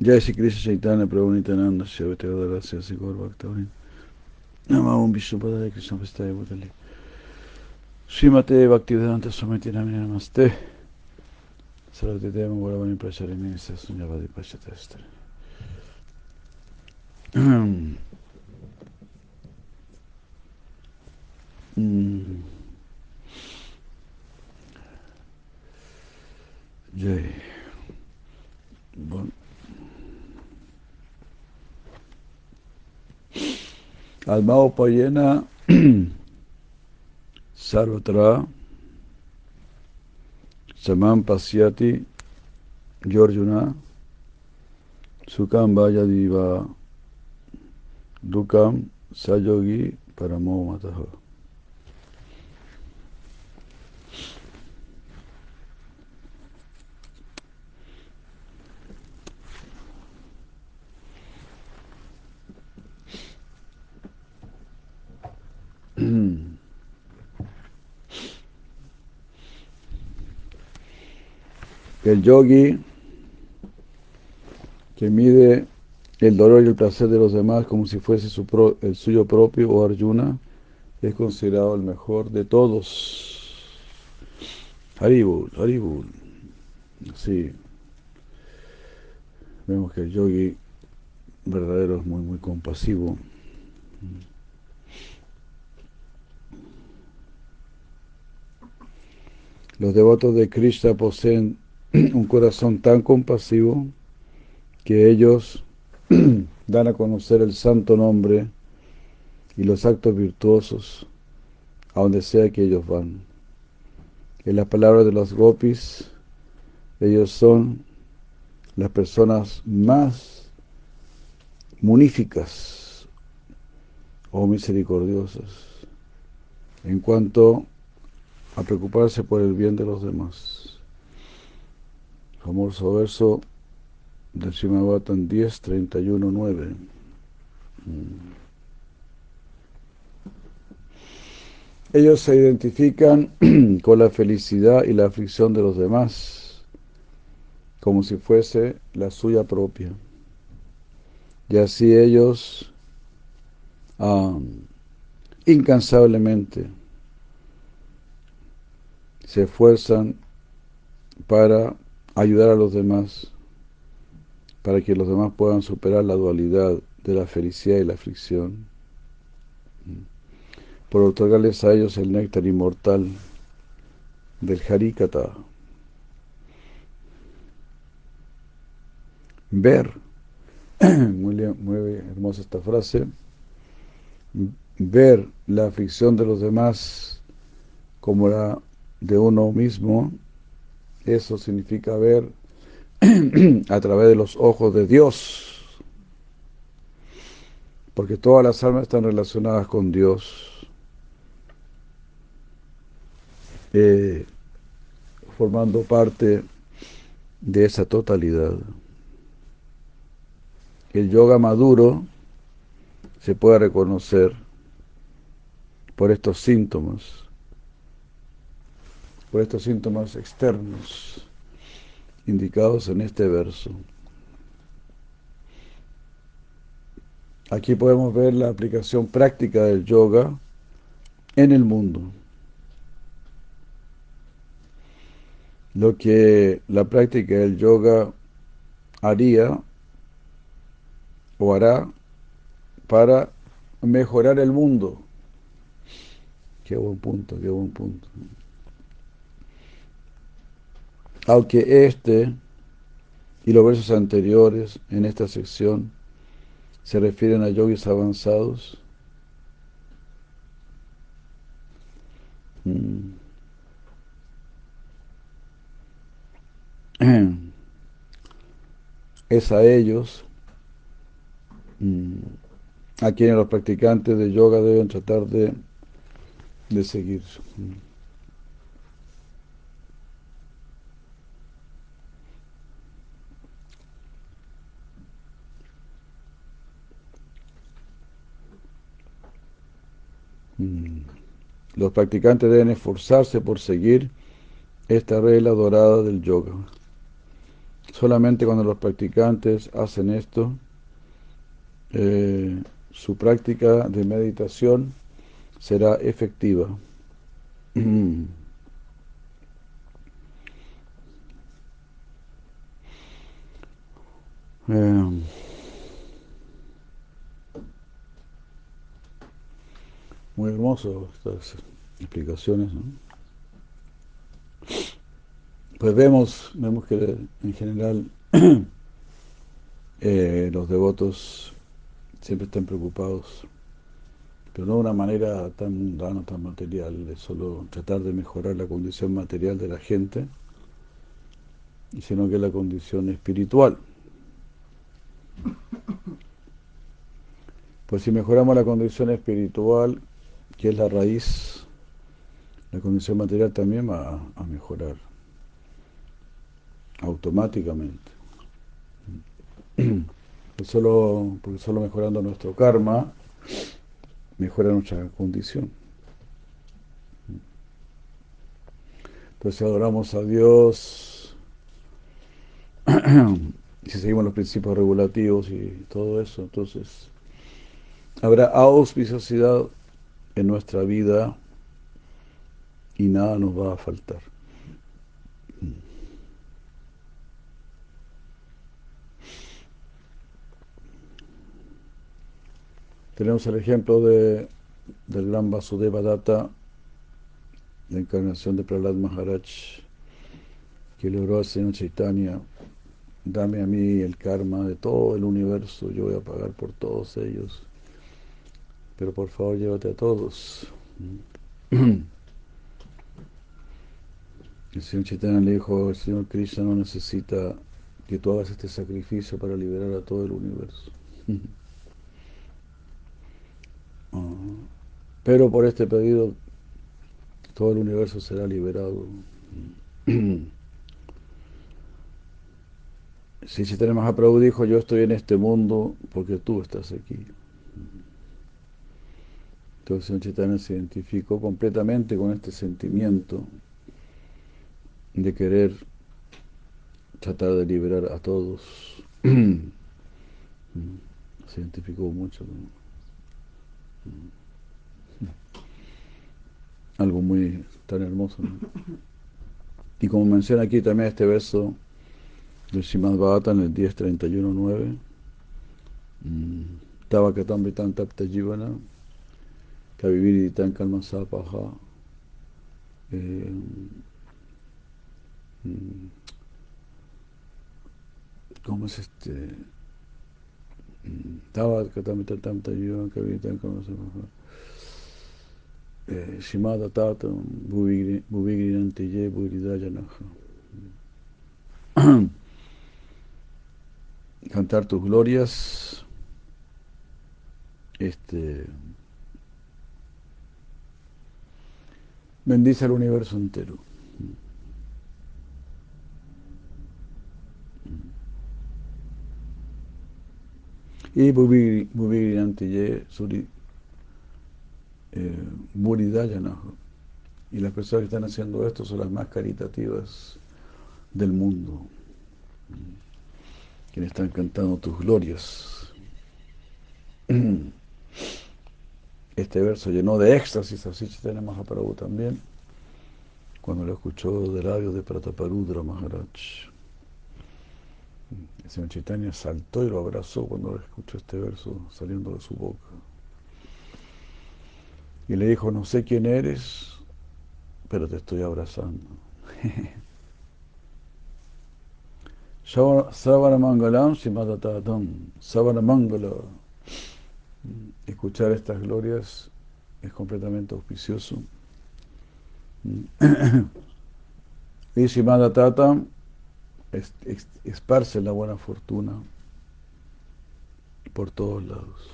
जय श्री कृष्ण चैतन्य प्रभु नित्यानंद शिव तेवदल शिव श्री गौर भक्तवृंद नम ओम विष्णुपदाय कृष्ण पस्ताय भूतले श्रीमते भक्ति वेदांत समिति नमिने नमस्ते सरस्वती देव गोरवाणी प्रचारिणी सुंजावादी पश्चात जय bon Almao Payena Sarvatra Samam Pasyati Yorjuna Sukam Vayadiva Dukam Sayogi Paramo El yogi que mide el dolor y el placer de los demás como si fuese el suyo propio o Arjuna es considerado el mejor de todos. Haribul, Haribul. Sí. Vemos que el yogi verdadero es muy, muy compasivo. Los devotos de Krishna poseen un corazón tan compasivo que ellos dan a conocer el santo nombre y los actos virtuosos a donde sea que ellos van. En las palabras de los gopis, ellos son las personas más muníficas o misericordiosas en cuanto a preocuparse por el bien de los demás. Famoso verso del Shimabatan 10, 31, 9. Ellos se identifican con la felicidad y la aflicción de los demás, como si fuese la suya propia. Y así ellos um, incansablemente se esfuerzan para ayudar a los demás, para que los demás puedan superar la dualidad de la felicidad y la aflicción, por otorgarles a ellos el néctar inmortal del Harikata. Ver, muy, muy hermosa esta frase, ver la aflicción de los demás como la de uno mismo, eso significa ver a través de los ojos de Dios, porque todas las almas están relacionadas con Dios, eh, formando parte de esa totalidad. El yoga maduro se puede reconocer por estos síntomas por estos síntomas externos indicados en este verso. Aquí podemos ver la aplicación práctica del yoga en el mundo. Lo que la práctica del yoga haría o hará para mejorar el mundo. Qué buen punto, qué buen punto. Aunque este y los versos anteriores en esta sección se refieren a yogis avanzados, es a ellos a quienes los practicantes de yoga deben tratar de, de seguir. Los practicantes deben esforzarse por seguir esta regla dorada del yoga. Solamente cuando los practicantes hacen esto, eh, su práctica de meditación será efectiva. Eh, muy hermoso estas explicaciones. ¿no? Pues vemos, vemos que en general eh, los devotos siempre están preocupados, pero no de una manera tan mundana, tan material, de solo tratar de mejorar la condición material de la gente, sino que la condición espiritual. Pues si mejoramos la condición espiritual, que es la raíz, la condición material también va a mejorar automáticamente. Solo, porque solo mejorando nuestro karma mejora nuestra condición. Entonces adoramos a Dios, si seguimos los principios regulativos y todo eso, entonces habrá auspiciosidad en nuestra vida y nada nos va a faltar. Tenemos el ejemplo de, del gran Vasudeva la encarnación de Prahlad Maharaj, que le oró al Señor Chaitanya, dame a mí el karma de todo el universo, yo voy a pagar por todos ellos, pero por favor llévate a todos. El Señor Chaitanya le dijo, el Señor Krishna no necesita que tú hagas este sacrificio para liberar a todo el universo. Pero por este pedido todo el universo será liberado. Si Chaitanya Mahaprabhu dijo, yo estoy en este mundo porque tú estás aquí. Entonces Chaitanya se identificó completamente con este sentimiento de querer tratar de liberar a todos. Se identificó mucho. Algo muy tan hermoso. Y como menciona aquí también este verso del Shimad Bhagavatam en el 10.31.9, Tava katam vitan tapta jivana, kaviviri tan kalma sapaha, ¿cómo es este? Tava katam vitan tapta jivana, kaviviri tan kalma sapaha, Shimada Tatam Bhuvigrinante Ye Bhuridayanaha. Cantar tus glorias, este, bendice al universo entero. Y Bhuvigrinante Ye Suri eh, Y las personas que están haciendo esto son las más caritativas del mundo. Quienes están cantando tus glorias. Este verso llenó de éxtasis a Prabhu también, cuando lo escuchó de labios de Prataparudra Maharaj. El señor saltó y lo abrazó cuando escuchó este verso saliendo de su boca. Y le dijo, no sé quién eres, pero te estoy abrazando. Savana Mangalam Simadatatam. Savana Mangala. Escuchar estas glorias es completamente auspicioso. Y Simadatatam esparce la buena fortuna por todos lados.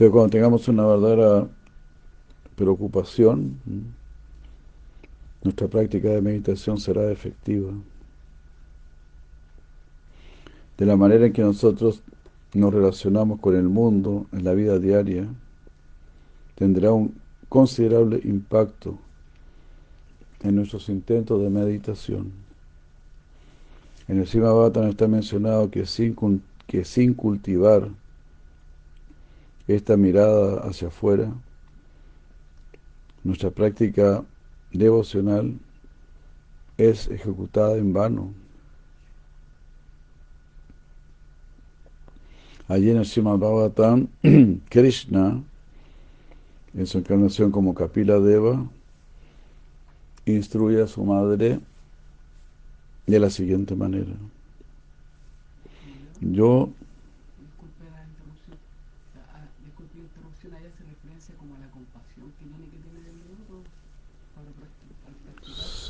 Entonces cuando tengamos una verdadera preocupación, nuestra práctica de meditación será efectiva. De la manera en que nosotros nos relacionamos con el mundo en la vida diaria, tendrá un considerable impacto en nuestros intentos de meditación. En el Sima está mencionado que sin, que sin cultivar esta mirada hacia afuera, nuestra práctica devocional es ejecutada en vano. Allí en el Bhagavatam, Krishna, en su encarnación como Kapila Deva, instruye a su madre de la siguiente manera. Yo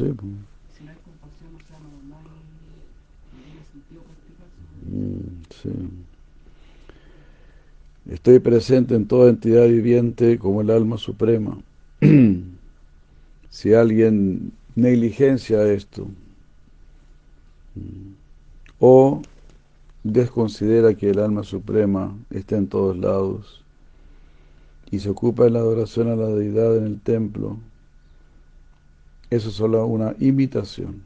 Sí. Si no hay compasión, o sea, no, no, hay, no sentido. Mm, sí. Estoy presente en toda entidad viviente como el alma suprema. si alguien negligencia esto mm, o desconsidera que el alma suprema está en todos lados y se ocupa en la adoración a la deidad en el templo, eso es solo una imitación.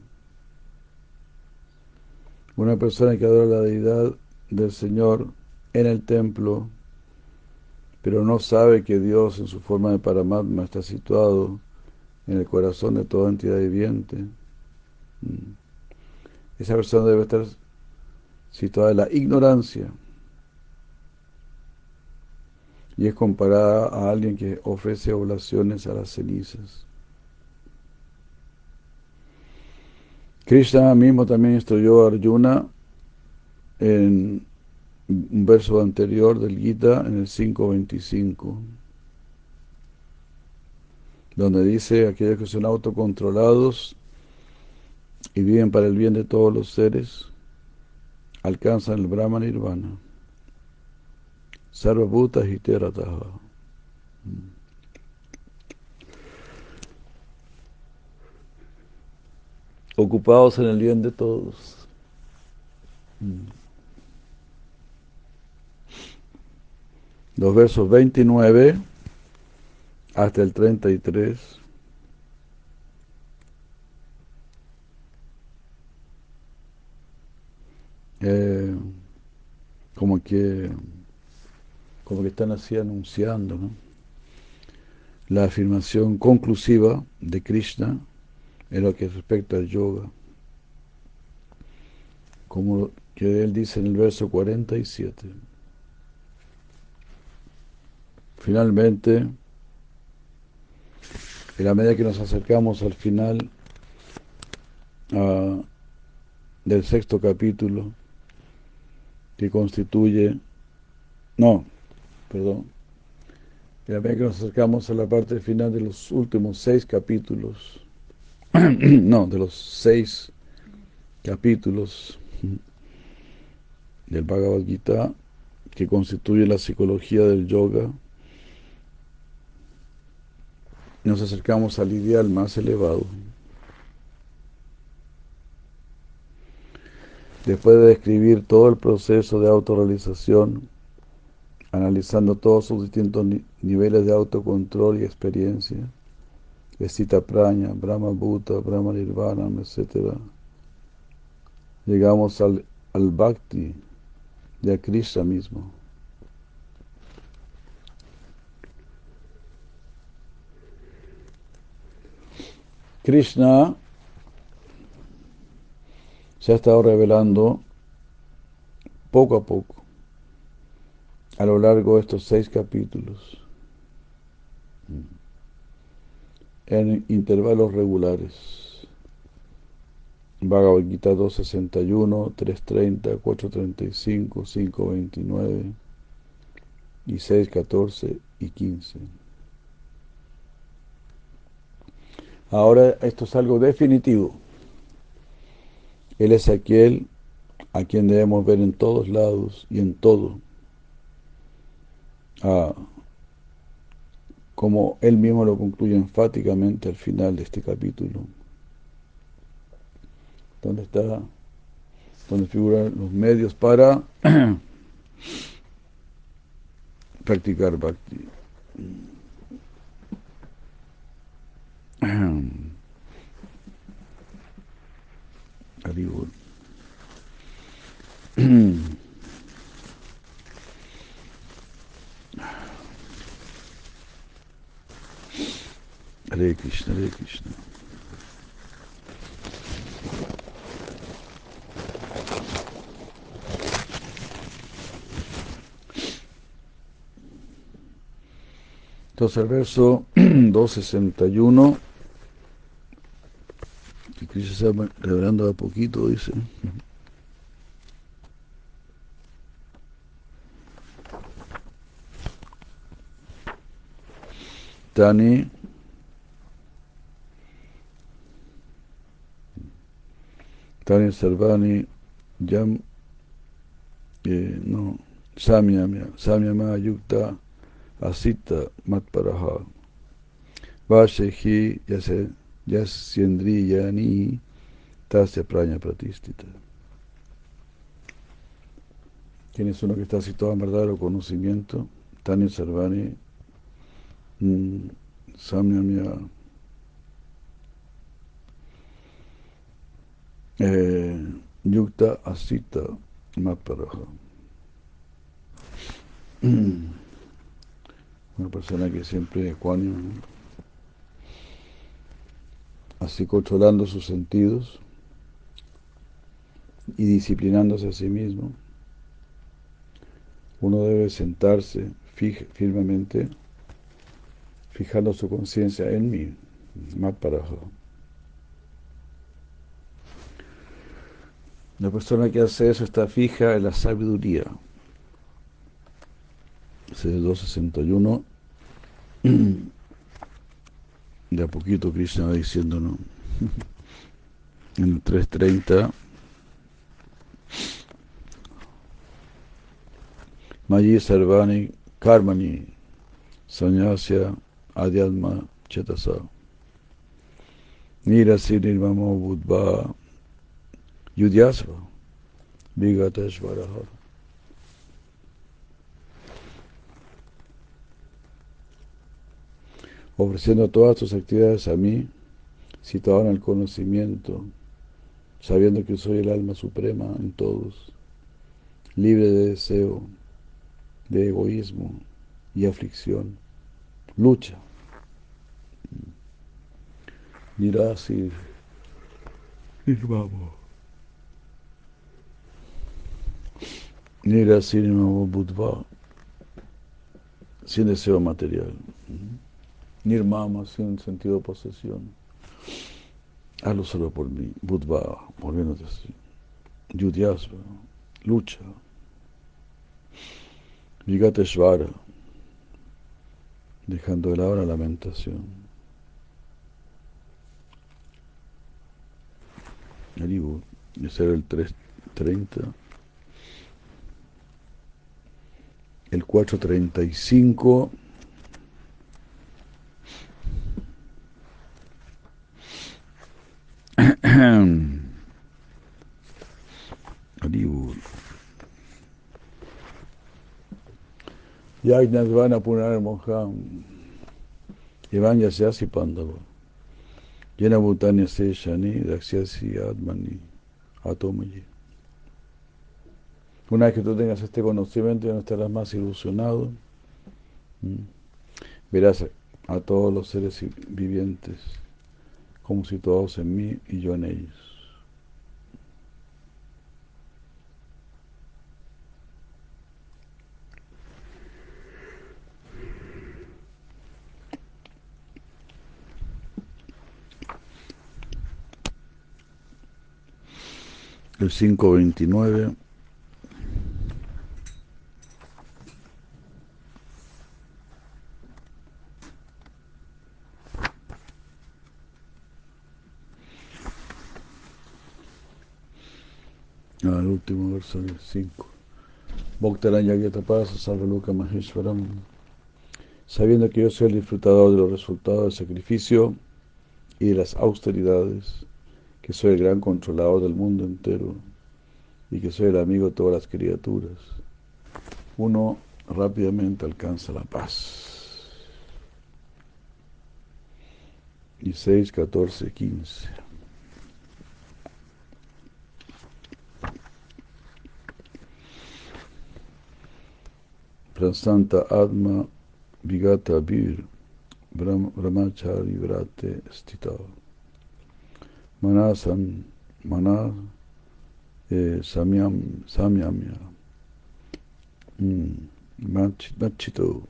Una persona que adora la deidad del Señor en el templo, pero no sabe que Dios en su forma de Paramatma está situado en el corazón de toda entidad viviente. Mm. Esa persona debe estar situada en la ignorancia y es comparada a alguien que ofrece oblaciones a las cenizas. Krishna mismo también instruyó a Arjuna en un verso anterior del Gita, en el 5.25, donde dice, aquellos que son autocontrolados y viven para el bien de todos los seres, alcanzan el Brahma Nirvana. Sarvabhuta Hiterataha. Ocupados en el bien de todos. Mm. Los versos 29 hasta el 33. Eh, como que como que están así anunciando la afirmación conclusiva de Krishna en lo que respecta al yoga. Como que él dice en el verso 47. Finalmente, en la medida que nos acercamos al final ah, del sexto capítulo, que constituye, no, perdón, en la medida que nos acercamos a la parte final de los últimos seis capítulos, no, de los seis capítulos del Bhagavad Gita que constituye la psicología del yoga, nos acercamos al ideal más elevado. Después de describir todo el proceso de autorrealización, analizando todos sus distintos niveles de autocontrol y experiencia, Esita Praña, Brahma Bhuta, Brahma Nirvana, etc. Llegamos al, al Bhakti de Krishna mismo. Krishna se ha estado revelando poco a poco a lo largo de estos seis capítulos en intervalos regulares. Bhagavad Gita 261, 330, 435, 529 y 614 y 15. Ahora esto es algo definitivo. Él es aquel a quien debemos ver en todos lados y en todo. Ah, como él mismo lo concluye enfáticamente al final de este capítulo, donde está, donde figuran los medios para practicar bhakti. Hare Krishna, Hare Krishna. Entonces el verso 261, que Krishna se va revelando a poquito, dice. Tani Tani Sarvani Yam eh, no Samyama Samyama Yukta Asita Matparaha Vashehi Yasyendriyani Tasya Praña Pratistita ¿Quién es uno que está situado en verdadero conocimiento? Tani Sarvani mm, eh, Yukta Asita Maparaja. Una persona que siempre es así controlando sus sentidos y disciplinándose a sí mismo. Uno debe sentarse firmemente, fijando su conciencia en mí, Maparaja. La persona que hace eso está fija en la sabiduría. Ese es el 261. De a poquito Krishna va diciéndonos en el 330. Mayi Sarvani Karmani Sanyasya Adhyatma Chetasa Nirasi Nirmamo Budva Yudyasva, Vigateshvaraha. Ofreciendo todas tus actividades a mí, situado en el conocimiento, sabiendo que soy el alma suprema en todos, libre de deseo, de egoísmo y aflicción. Lucha. Nirasir. Nirvamo. Nira Sinima Budva, sin deseo material. Nirmama, sin sentido de posesión. Hazlo solo por mí. Budva, volviéndote así. Yudyasva, lucha. Vigateshvara, dejando de lado la lamentación. Haribur, ese era el 330. El 435 Yagnasvana Punar Moham Ivan Yasyasi Pandava Yena Bhutanya Seshani Daksyasi Admani Atomayi una vez que tú tengas este conocimiento, ya no estarás más ilusionado. Verás a todos los seres vivientes como situados en mí y yo en ellos. El 529 el último verso del 5. Bhaktaranya Yatapasa Sarvaluka Maheshwaram sabiendo que yo soy el disfrutador de los resultados del sacrificio y de las austeridades, que soy el gran controlador del mundo entero y que soy el amigo de todas las criaturas, uno rápidamente alcanza la paz. Y 6, 14, 15. Prasanta Atma Vigata Vir Brahmachari Vrate Stita Manasam Manas eh, Samyam Samyamya. Mm, Machito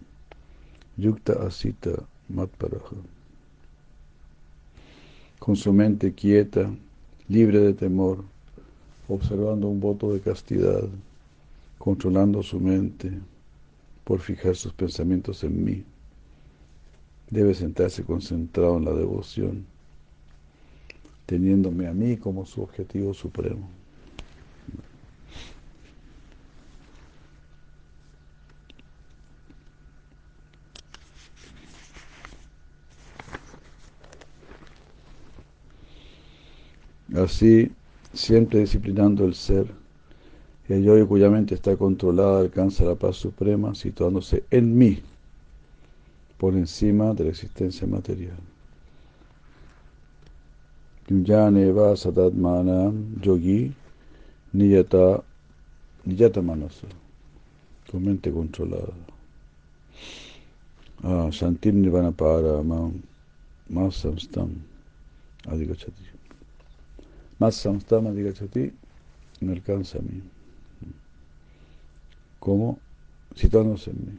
Yukta Asita Matparaha con su mente quieta, libre de temor, observando un voto de castidad, controlando su mente por fijar sus pensamientos en mí. Debe sentarse concentrado en la devoción, teniéndome a mí como su objetivo supremo. Así, siempre disciplinando el ser, el yo cuya mente está controlada alcanza la paz suprema situándose en mí, por encima de la existencia material. Yujane va satatmana yogi niyata, niyata manasa, con mente controlada. Ah, Shantir nirvana para más samstam adhikachati. Más samstama digachati me alcanza a mí. ¿Cómo? Situándose en mí.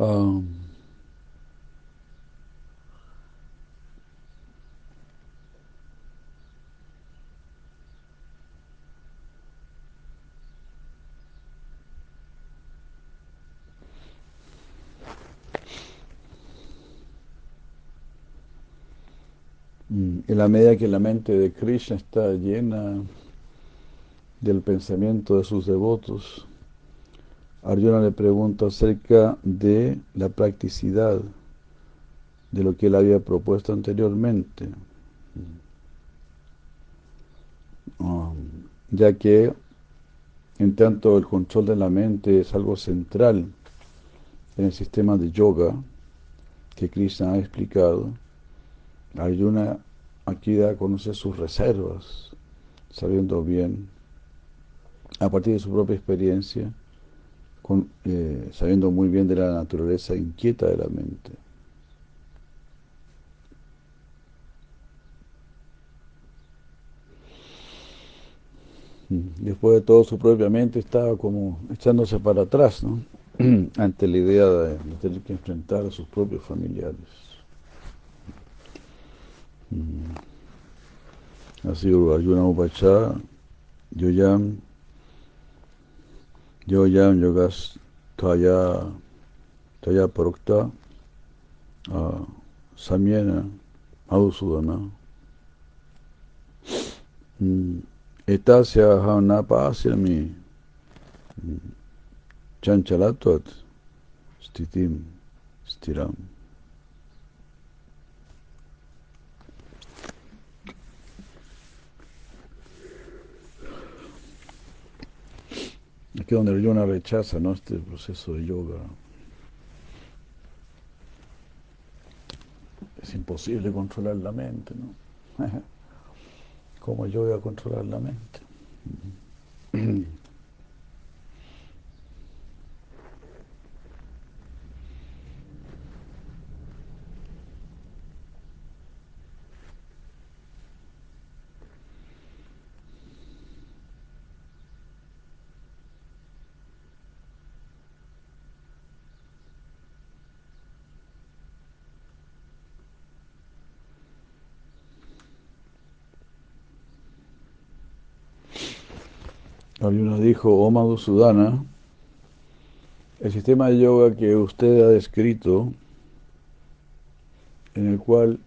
Um, en la medida que la mente de Krishna está llena del pensamiento de sus devotos, Arjuna le pregunta acerca de la practicidad de lo que él había propuesto anteriormente, um, ya que en tanto el control de la mente es algo central en el sistema de yoga que Krishna ha explicado, Arjuna aquí da a conocer sus reservas, sabiendo bien, a partir de su propia experiencia, eh, sabiendo muy bien de la naturaleza inquieta de la mente. Mm, después de todo, su propia mente estaba como echándose para atrás, ¿no? ante la idea de, tener que enfrentar a sus propios familiares. Mm. Así, Arjuna Upacha, Yoyam, yo yam yogas taya taya parukta samyena madhusudana. Etasya aham na pasyami chanchalatvat stitim stiram Aquí donde Arjuna rechaza ¿no? este proceso de yoga. Es imposible controlar la mente, ¿no? ¿Cómo yo voy a controlar la mente? Arjuna dijo, oh Madhusudana, el sistema de yoga que usted ha descrito, en el cual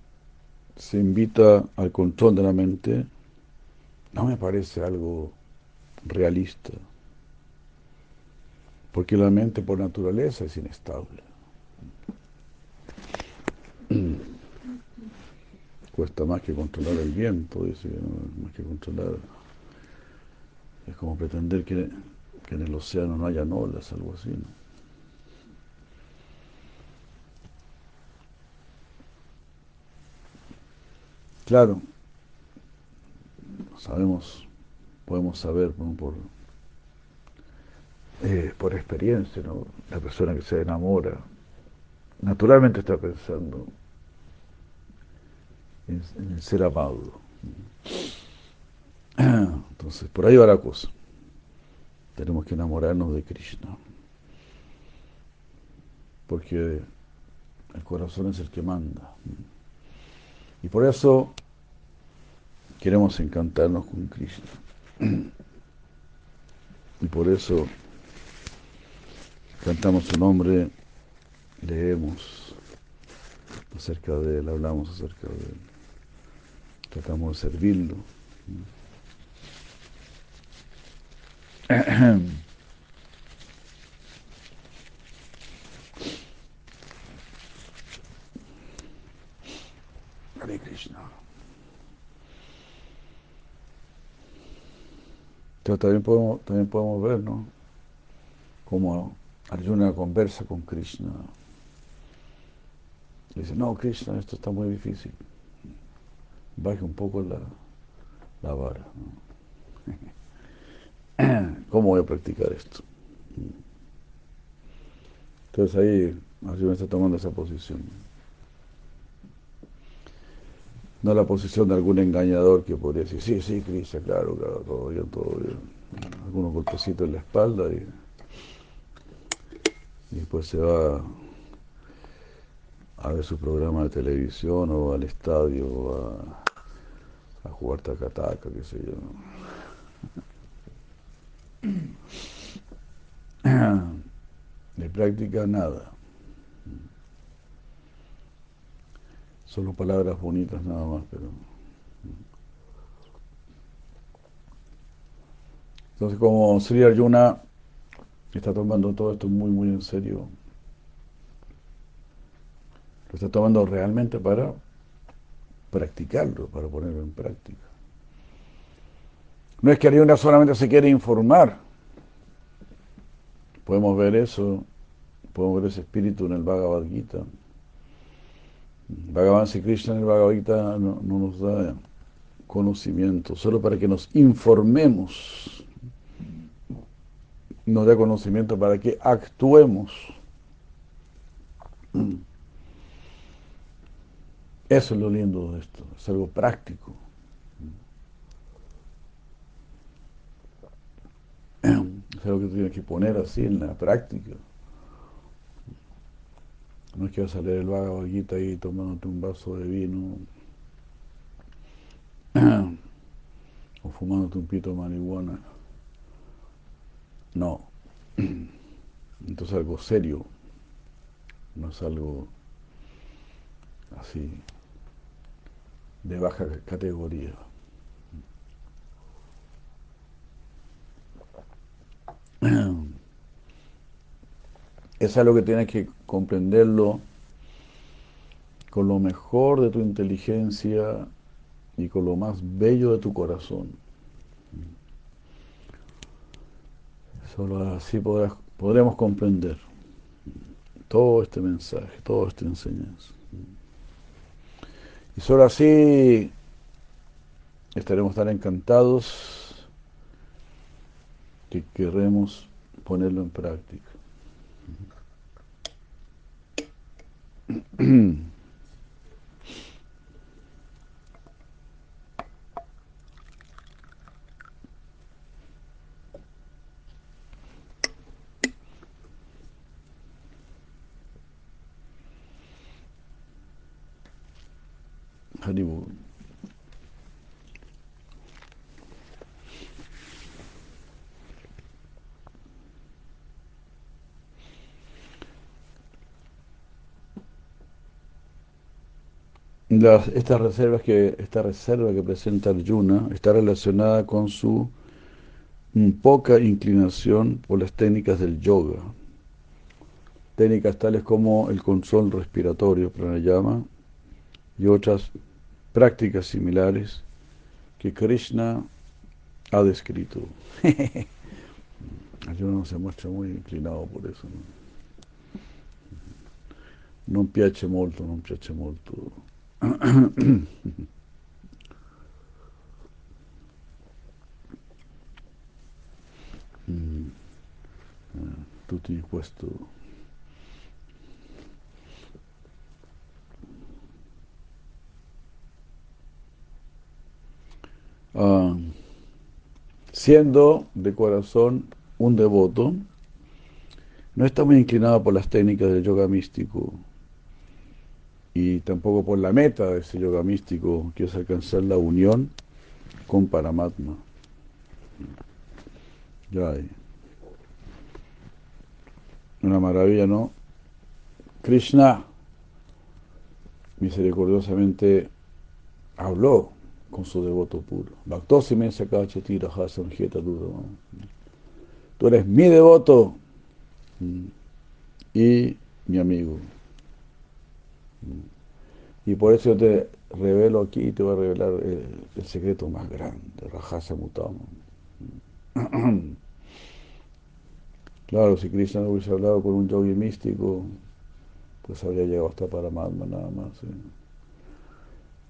se invita al control de la mente, no me parece algo realista, porque la mente por naturaleza es inestable. Cuesta más que controlar el viento, dice, más que controlar. Es como pretender que, en el océano no haya olas, algo así. Claro, sabemos, podemos saber por, eh, por experiencia, ¿no? la persona que se enamora, naturalmente está pensando en, el ser amado. Entonces, por ahí va la cosa. Tenemos que enamorarnos de Krishna. Porque el corazón es el que manda. Y por eso queremos encantarnos con Krishna. Y por eso cantamos su nombre, leemos acerca de él, hablamos acerca de él, tratamos de servirlo. Hare Krishna. Entonces también podemos, también podemos ver, ¿no? Cómo Arjuna conversa con Krishna. dice, no, Krishna, esto está muy difícil. Baje un poco la, la vara. ¿Cómo voy a practicar esto? Entonces ahí Arjuna está tomando esa posición. No la posición de algún engañador que podría decir, sí, sí, Krishna, claro, claro, todo bien, todo bien. Algunos golpecitos en la espalda y, después se va a ver su programa de televisión o al estadio o a, a jugar tacataca, qué sé yo. De práctica nada. Solo palabras bonitas nada más, pero... Entonces como Sri Arjuna está tomando todo esto muy, muy en serio, lo está tomando realmente para practicarlo, para ponerlo en práctica. No es que Arjuna solamente se quiere informar. Podemos ver eso, podemos ver ese espíritu en el Bhagavad Gita. Bhagavan Sri Krishna en el Bhagavad Gita no, no nos da conocimiento, solo para que nos informemos. Nos da conocimiento para que actuemos. Eso es lo lindo de esto, es algo práctico. Es algo que tú tienes que poner así en la práctica. No es que vas a leer el Bhagavad Gita ahí tomándote un vaso de vino o fumándote un pito de marihuana. No. Entonces algo serio, no es algo así de baja categoría. Es algo que tienes que comprenderlo con lo mejor de tu inteligencia y con lo más bello de tu corazón. Solo así podremos comprender todo este mensaje, toda esta enseñanza. Y solo así estaremos tan encantados que queremos ponerlo en práctica. Haribol. esta, reserva que, esta reserva que presenta Arjuna está relacionada con su poca inclinación por las técnicas del yoga. Técnicas tales como el control respiratorio, pranayama, y otras prácticas similares que Krishna ha descrito. Arjuna no se muestra muy inclinado por eso. ¿no? Non piace molto, non piace molto. Mm. eh, tutti questo uh, siendo de corazón un devoto, no está muy inclinado por las técnicas del yoga místico y tampoco por la meta de ese yoga místico, que es alcanzar la unión con Paramatma. Ya hay. Una maravilla, ¿no? Krishna misericordiosamente habló con su devoto puro. Tú eres mi devoto mm, y mi amigo. Y por eso yo te revelo aquí y te voy a revelar el, secreto más grande, Rajasa Mutama. Claro, si Krishna no hubiese hablado con un yogi místico, pues habría llegado hasta Paramatma nada más.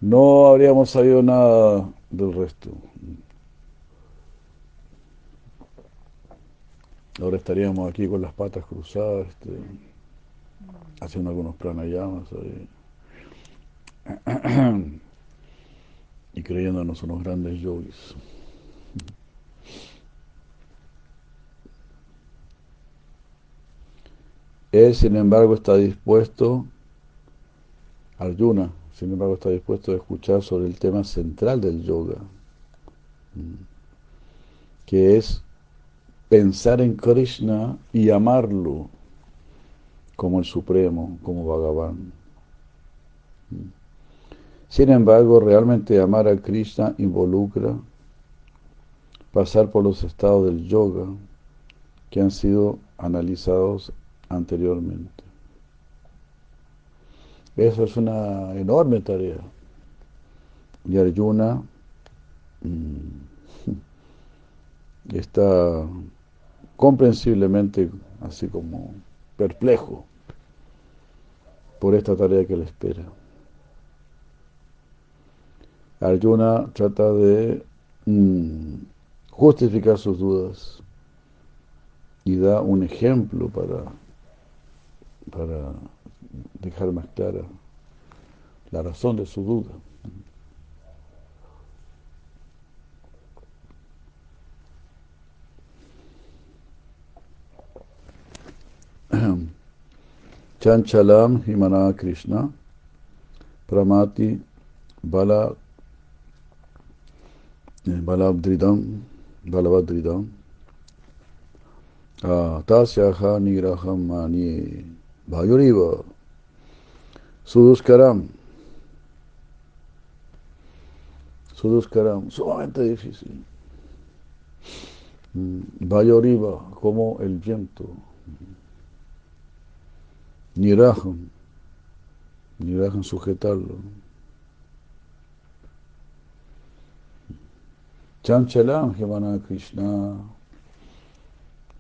No habríamos sabido nada del resto. Ahora estaríamos aquí con las patas cruzadas. Este, haciendo algunos pranayamas y creyéndonos unos grandes yogis. Él, sin embargo, está dispuesto, Arjuna, sin embargo, está dispuesto a escuchar sobre el tema central del yoga, que es pensar en Krishna y amarlo como el Supremo, como Bhagavan. Sin embargo, realmente amar a Krishna involucra pasar por los estados del yoga que han sido analizados anteriormente. Eso es una enorme tarea. Y Arjuna mm, está comprensiblemente así como perplejo por esta tarea que le espera. Arjuna trata de mm, justificar sus dudas y da un ejemplo para, para dejar más clara la razón de su duda. Chanchalam Himana Krishna Pramati Bala Balabdridam Balabadridam Tasyaha Nigraham Mani Bhayuriva Suduskaram Suduskaram sumamente difícil. Vayoriva como el viento ni Rajan, ni Rajan sujetarlo. Chanchalam Himana Krishna.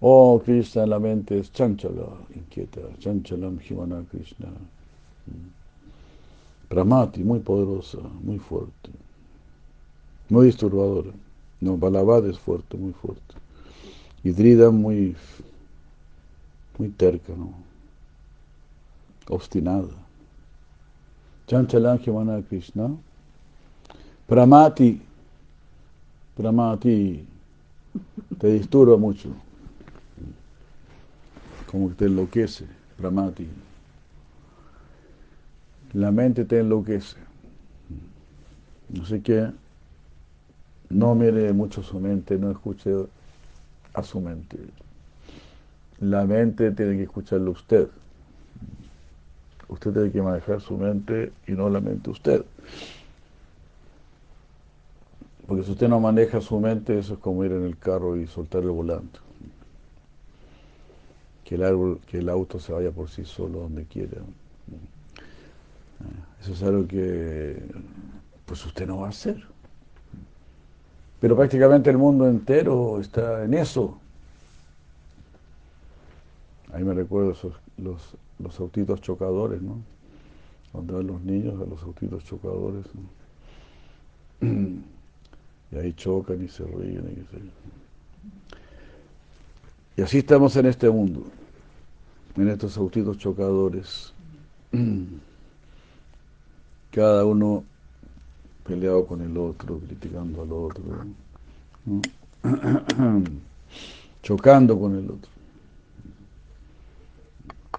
Oh, Krishna en la mente es chanchala, inquieta. Chanchalam Himana Krishna. Pramati, muy poderosa, muy fuerte. Muy disturbadora. No, Balabad es fuerte, muy fuerte. Y Drida muy, muy terca, ¿no? Obstinada. Chanchalanjamana Krishna. Pramati. Pramati. Te disturba mucho. Como que te enloquece. Pramati. La mente te enloquece. Así que no mire mucho su mente, no escuche a su mente. La mente tiene que escucharlo usted Usted tiene que manejar su mente y no la mente usted. Porque si usted no maneja su mente, eso es como ir en el carro y soltar el volante. Que el, árbol, que el auto se vaya por sí solo donde quiera. Eso es algo que pues usted no va a hacer. Pero prácticamente el mundo entero está en eso. Ahí me recuerdo esos, los, los autitos chocadores, ¿no? Donde van los niños a los autitos chocadores. Y ahí chocan y se ríen. Y, se... y así estamos en este mundo, en estos autitos chocadores. Cada uno peleado con el otro, criticando al otro, chocando con el otro.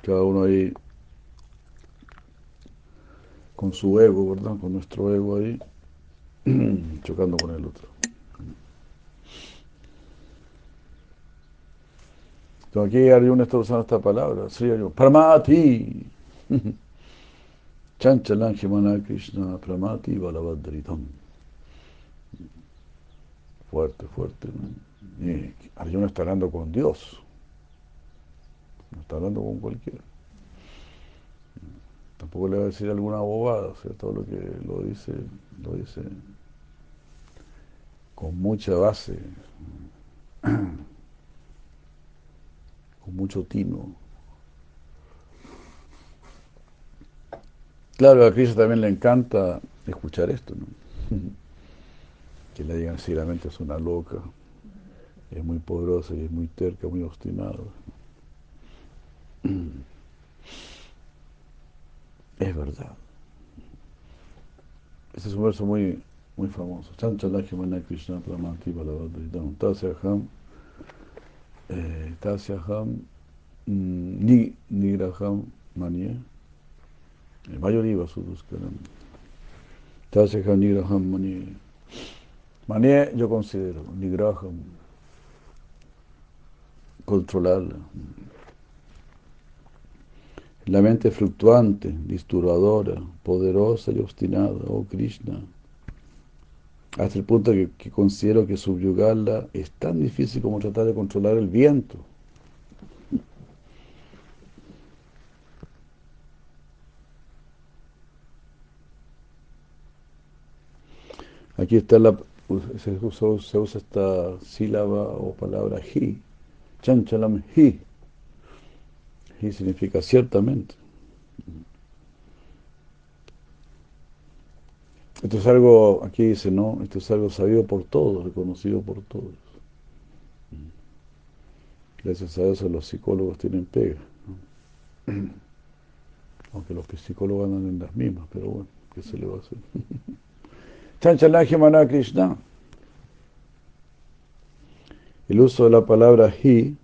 Cada uno ahí con su ego, ¿verdad? Con nuestro ego ahí, chocando con el otro. Entonces aquí Arjuna está usando esta palabra, Sri Arjuna, Pramati. Chanchalan Himana Krishna Pramati Balabhadritam. Fuerte, fuerte. ¿no? Y Arjuna está hablando con Dios. No está hablando con cualquiera. Tampoco le va a decir alguna abogada, o sea, todo lo que lo dice, lo dice con mucha base, con mucho tino. Claro, a Cristo también le encanta escuchar esto, ¿no? Que le digan si la mente es una loca, es muy poderosa y es muy terca, muy obstinada. Es verdad. Este es un verso muy, muy famoso. Chanchalakimana Krishna Pramati Balavadridam Tasyaham eh, Tasyaham Ni Nigraham Manye Mayoriva Suduskaram Tasyaham Nigraham Manye Manye yo considero Nigraham controlarla la mente fluctuante, disturbadora, poderosa y obstinada, oh Krishna, hasta el punto que, considero que subyugarla es tan difícil como tratar de controlar el viento. Aquí está la, se usa, se usa esta sílaba o palabra hi, chanchalam hi, hi significa ciertamente. Esto es algo, aquí dice, no, esto es algo sabido por todos, reconocido por todos. Gracias a eso los psicólogos tienen pega. Aunque los psicólogos andan en las mismas, pero bueno, ¿qué se le va a hacer? Chanchalaji Mana Krishna. El uso de la palabra hi,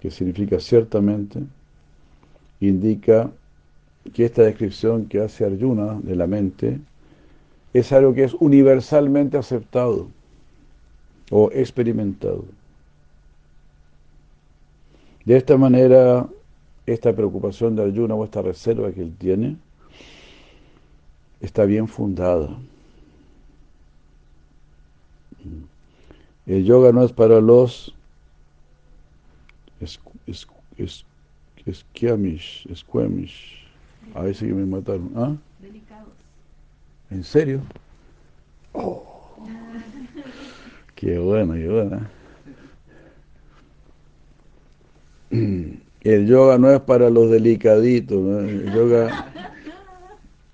que significa ciertamente, indica que esta descripción que hace Arjuna de la mente es algo que es universalmente aceptado o experimentado. De esta manera, esta preocupación de Arjuna o esta reserva que él tiene está bien fundada. El yoga no es para los esquiamish, esquemish. Ahí sí que me mataron. ¿Ah? Delicados. ¿En serio? Oh. Qué bueno, qué buena. El yoga no es para los delicaditos, ¿no? el yoga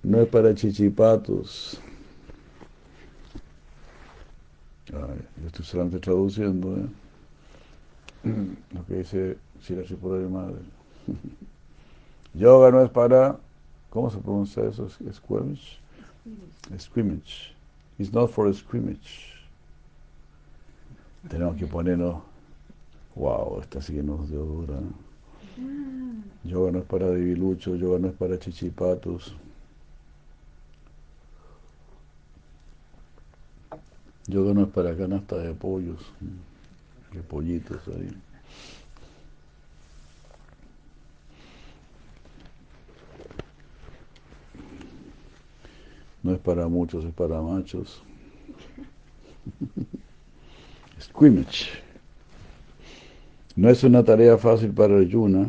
no es para chichipatos. Ay, yo estoy solamente traduciendo ¿eh? lo que dice Shirashi por mi madre. Yoga no es para, ¿cómo se pronuncia eso? Squamish. Scrimmage. It's not for a scrimmage. Tenemos que ponernos, wow, está sí que nos dio dura. Yoga no es para debiluchos, yoga no es para chichipatos. Yoga no es para canasta de pollos, de pollitos ahí. No es para muchos, es para machos. Squimmage. No es una tarea fácil para Arjuna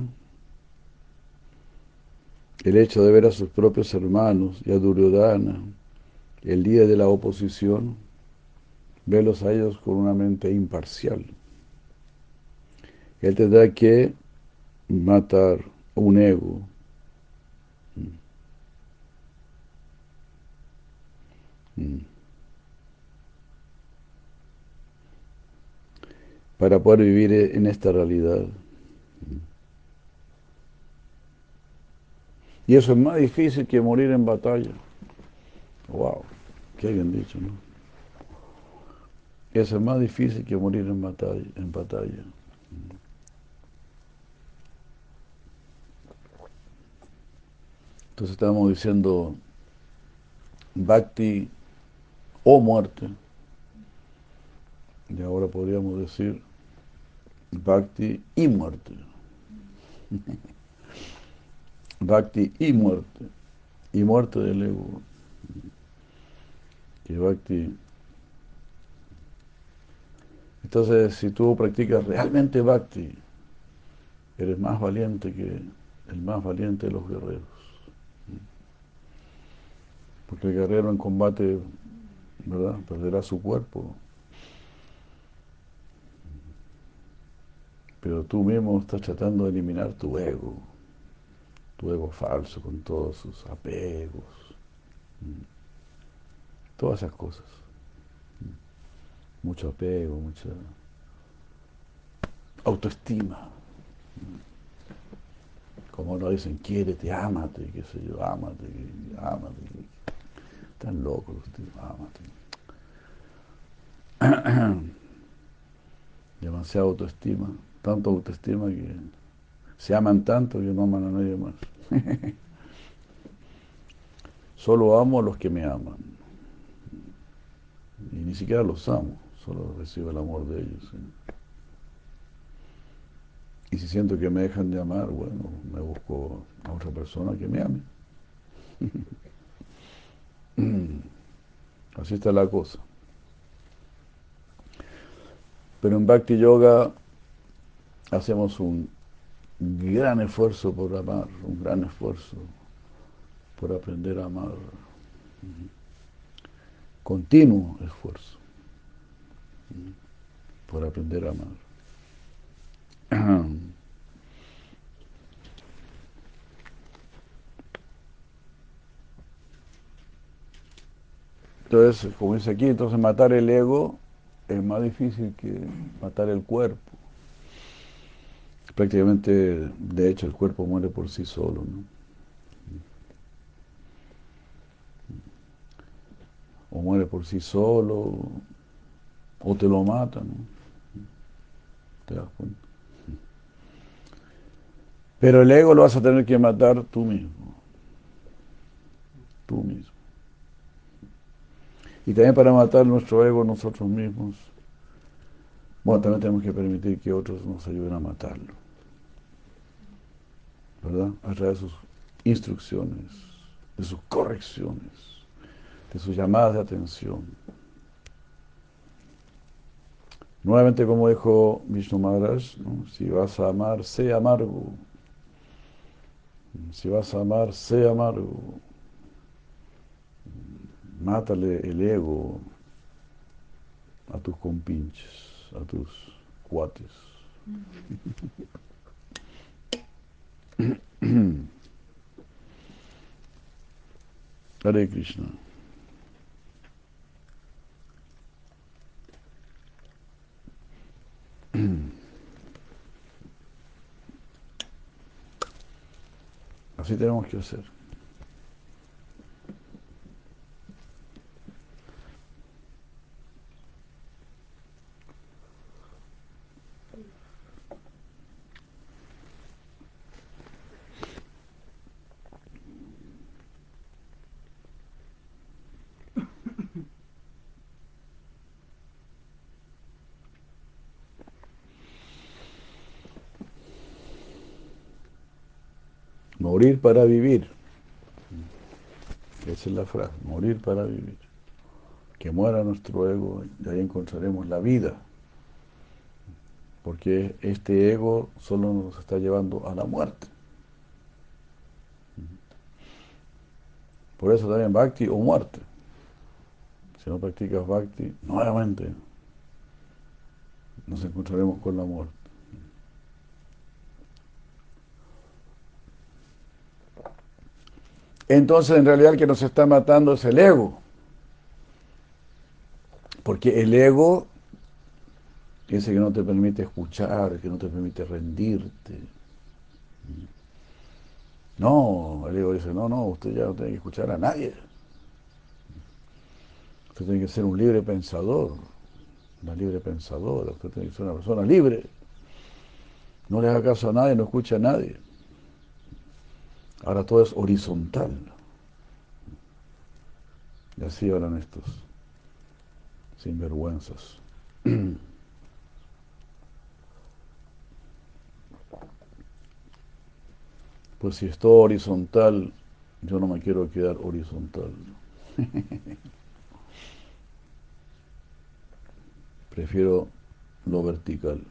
el hecho de ver a sus propios hermanos y a Duryodhana el día de la oposición, verlos a ellos con una mente imparcial. Él tendrá que matar un ego. Mm. Mm. Para poder vivir en esta realidad. Y eso es más difícil que morir en batalla. Wow, qué bien dicho, ¿no? Eso es más difícil que morir en batalla. En batalla. Entonces estamos diciendo bhakti o muerte. Y ahora podríamos decir bhakti y muerte. Bhakti y muerte. Y muerte del ego. Que Bhakti. Entonces, si tú practicas realmente Bhakti, eres más valiente que el más valiente de los guerreros. Porque el guerrero en combate, ¿verdad? Perderá su cuerpo. Pero tú mismo estás tratando de eliminar tu ego tu ego falso con todos sus apegos, todas esas cosas. Mucho apego, mucha autoestima. Como nos dicen, quiérete, ámate, qué sé yo, ámate, ámate. Están locos los tíos, ámate. Demasiada autoestima, tanto autoestima que se aman tanto que no aman a nadie más. Solo amo a los que me aman. Y ni siquiera los amo, solo recibo el amor de ellos. Y si siento que me dejan de amar, bueno, me busco a otra persona que me ame. Así está la cosa. Pero en Bhakti Yoga hacemos un gran esfuerzo por amar, un gran esfuerzo por aprender a amar. Continuo esfuerzo por aprender a amar. Entonces, como dice aquí, entonces matar el ego es más difícil que matar el cuerpo prácticamente, de hecho, el cuerpo muere por sí solo, ¿no? O muere por sí solo, o te lo matan, ¿no? ¿Te das cuenta? Pero el ego lo vas a tener que matar tú mismo. Tú mismo. Y también para matar nuestro ego nosotros mismos, bueno, también tenemos que permitir que otros nos ayuden a matarlo. ¿verdad? A través de sus instrucciones, de sus correcciones, de sus llamadas de atención. Nuevamente, como dijo Vishnu Maharaj, si vas a amar, sé amargo. Si vas a amar, sé amargo. Mátale el ego a tus compinches, a tus cuates. Hare Krishna. Así tenemos que hacer. Morir para vivir. Esa es la frase, morir para vivir. Que muera nuestro ego y ahí encontraremos la vida. Porque este ego solo nos está llevando a la muerte. Por eso también bhakti o muerte. Si no practicas bhakti, nuevamente nos encontraremos con la muerte. Entonces, en realidad, el que nos está matando es el ego. Porque el ego es el que no te permite escuchar, que no te permite rendirte. No, el ego dice, no, no, usted ya no tiene que escuchar a nadie. Usted tiene que ser un libre pensador, una libre pensadora, usted tiene que ser una persona libre. No le haga caso a nadie, no escucha a nadie. Ahora todo es horizontal. Y así hablan estos sinvergüenzas. Pues si es todo horizontal, yo no me quiero quedar horizontal. Prefiero lo vertical.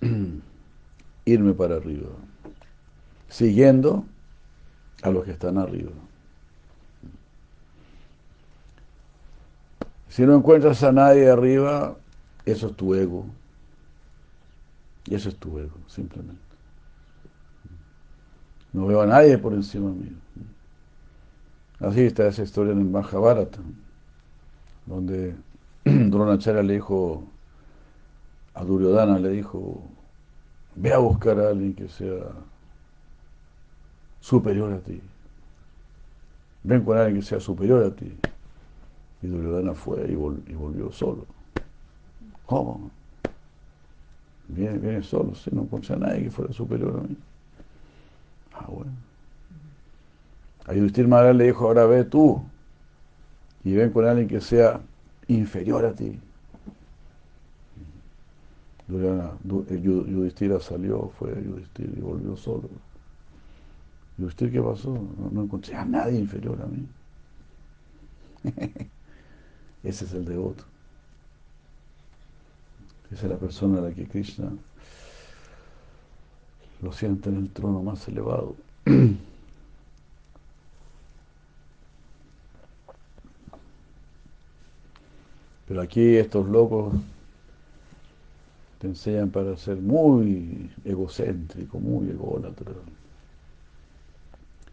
Irme para arriba. Siguiendo a los que están arriba. Si no encuentras a nadie arriba, eso es tu ego. Y eso es tu ego, simplemente. No veo a nadie por encima mío. Así está esa historia en el Mahabharata, donde Dronacharya le dijo a Duryodhana, le dijo, ve a buscar a alguien que sea superior a ti. Ven con alguien que sea superior a ti. Y Duryodhana fue y, volvió solo. ¿Cómo? Viene, solo, si no encontré a nadie que fuera superior a mí. Ah, bueno. A Yudhishthir le dijo, ahora ve tú y ven con alguien que sea inferior a ti. Yudhishthira salió, fue Yudhishthir y volvió solo. Yudhishthir, ¿qué pasó? No, encontré a nadie inferior a mí. Ese es el devoto. Esa es la persona a la que Krishna lo siente en el trono más elevado. Pero aquí estos locos te enseñan para ser muy egocéntrico, muy ególatra,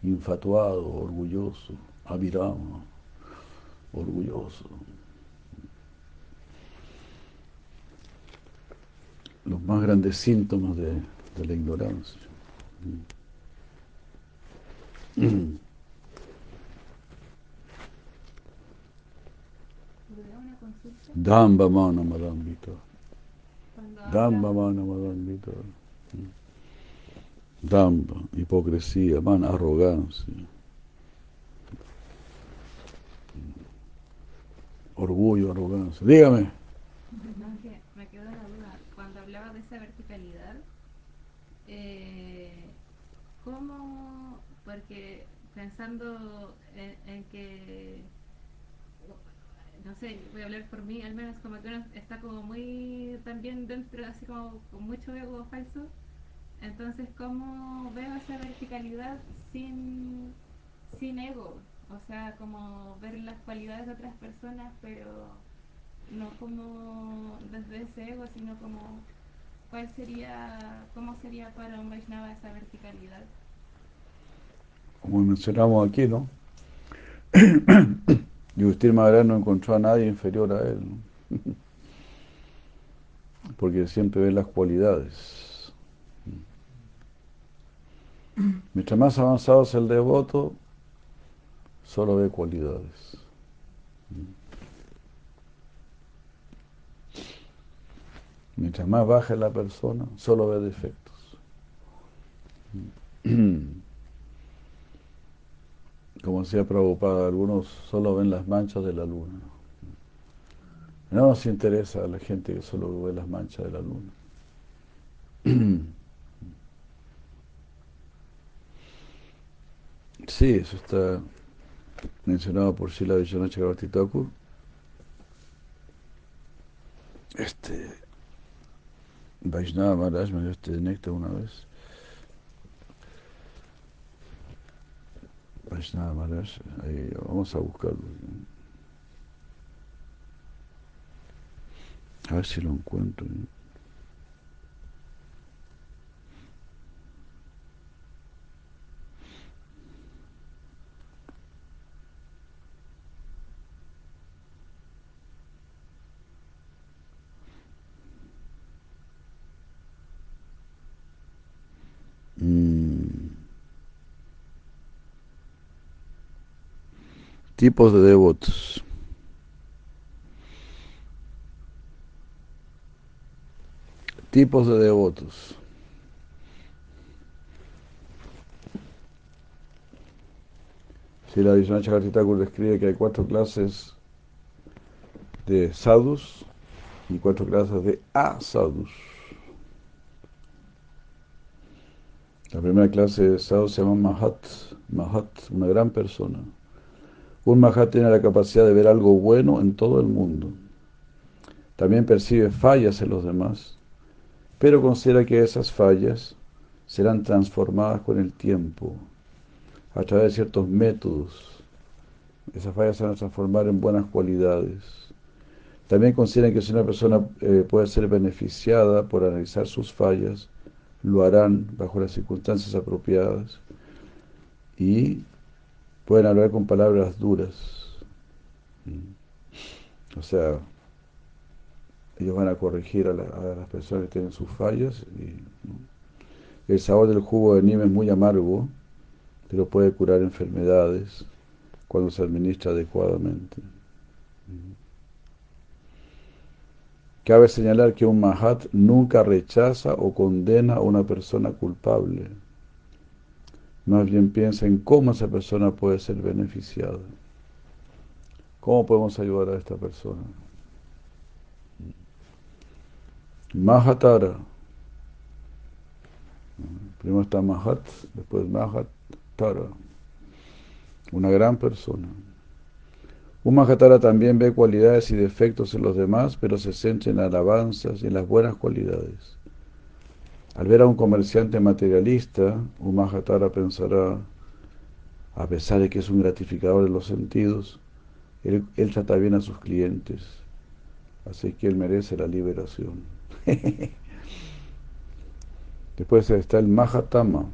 infatuado, orgulloso, avirama, orgulloso. Los más grandes síntomas de, de la ignorancia. Damba mana madambita. Damba mana madambita. Damba, hipocresía, man, arrogancia. Orgullo, arrogancia. Dígame. me quedo la duda. Cuando hablaba de esa verticalidad, eh, ¿cómo? Porque pensando en, que, no sé, voy a hablar por mí, al menos como que uno está como muy también dentro, así como con mucho ego falso. Entonces, ¿cómo veo esa verticalidad sin, sin ego? O sea, como ver las cualidades de otras personas, pero no como desde ese ego, sino como ¿Cuál sería, cómo sería para un Vaishnava esa verticalidad? Como mencionamos aquí, ¿no? Yudhishthir Maharaj no encontró a nadie inferior a él, porque siempre ve las cualidades. Mientras más avanzado es el devoto, solo ve cualidades. Mientras más baja la persona, solo ve defectos. Como decía Prabhupada, algunos solo ven las manchas de la luna. No nos interesa a la gente que solo ve las manchas de la luna. Sí, eso está mencionado por Sila Vishwanath Chakravarti Thakur, este Vaishnava Maharaj me dio este néctar una vez. Vaishnava Maharaj, ahí vamos a buscarlo. A ver si lo encuentro. Tipos de devotos. Tipos de devotos. Si la Vishnu Chakartitakur describe que hay cuatro clases de sadhus y cuatro clases de asadhus. La primera clase de sadhus se llama Mahat, Mahat, una gran persona. Un Mahat tiene la capacidad de ver algo bueno en todo el mundo. También percibe fallas en los demás, pero considera que esas fallas serán transformadas con el tiempo, a través de ciertos métodos. Esas fallas se van a transformar en buenas cualidades. También considera que si una persona eh, puede ser beneficiada por analizar sus fallas, lo harán bajo las circunstancias apropiadas y pueden hablar con palabras duras. O sea, ellos van a corregir a, la, las personas que tienen sus fallas. El sabor del jugo de Nime es muy amargo, pero puede curar enfermedades cuando se administra adecuadamente. Cabe señalar que un Mahat nunca rechaza o condena a una persona culpable. Más bien piensa en cómo esa persona puede ser beneficiada. ¿Cómo podemos ayudar a esta persona? Mahatara. Primero está Mahat, después Mahatara. Una gran persona. Un Mahatara también ve cualidades y defectos en los demás, pero se centra en alabanzas y en las buenas cualidades. Al ver a un comerciante materialista, un Mahatara pensará, a pesar de que es un gratificador de los sentidos, él, trata bien a sus clientes, así que él merece la liberación. Después está el Mahatama,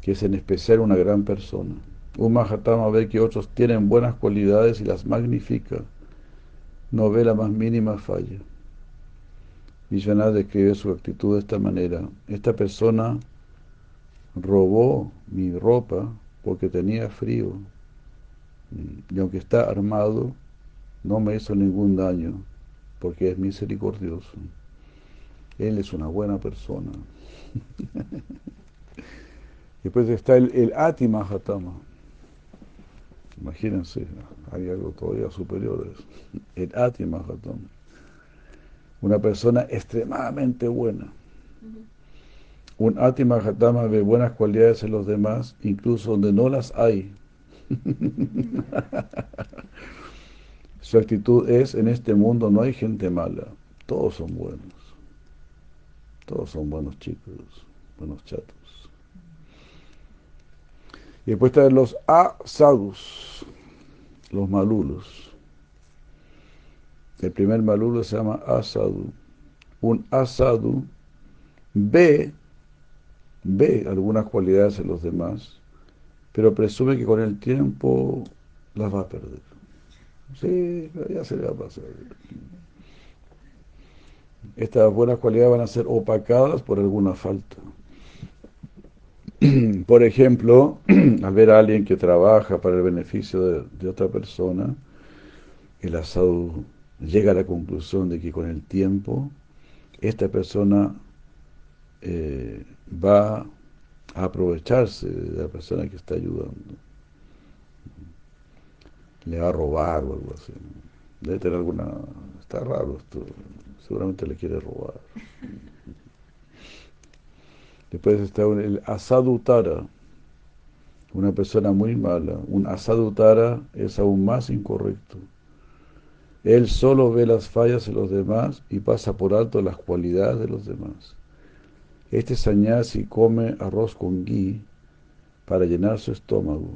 que es en especial una gran persona. Un Mahatama ve que otros tienen buenas cualidades y las magnifica. No ve la más mínima falla. Vishwanath describe su actitud de esta manera. Esta persona robó mi ropa porque tenía frío. Y aunque está armado, no me hizo ningún daño porque es misericordioso. Él es una buena persona. Después está el, el Ati Mahatama. Imagínense, hay algo todavía superior. El Ati Mahatama. Una persona extremadamente buena. Un Ati Mahatama ve buenas cualidades en los demás, incluso donde no las hay. Su actitud es, en este mundo no hay gente mala, todos son buenos. Todos son buenos chicos, buenos chatos. Y después están los asadus, los malulos. El primer malulo se llama asadu. Un asadu ve, ve algunas cualidades en los demás, pero presume que con el tiempo las va a perder. Sí, ya se le va a pasar. Estas buenas cualidades van a ser opacadas por alguna falta. Por ejemplo, al ver a alguien que trabaja para el beneficio de, de otra persona, el asado llega a la conclusión de que con el tiempo esta persona eh, va a aprovecharse de la persona que está ayudando. Le va a robar o algo así. Debe tener alguna... Está raro esto. Seguramente le quiere robar. Después está el asadutara. una persona muy mala. Un asadutara es aún más incorrecto. Él solo ve las fallas en los demás y pasa por alto las cualidades de los demás. Este sanyasi come arroz con gui para llenar su estómago.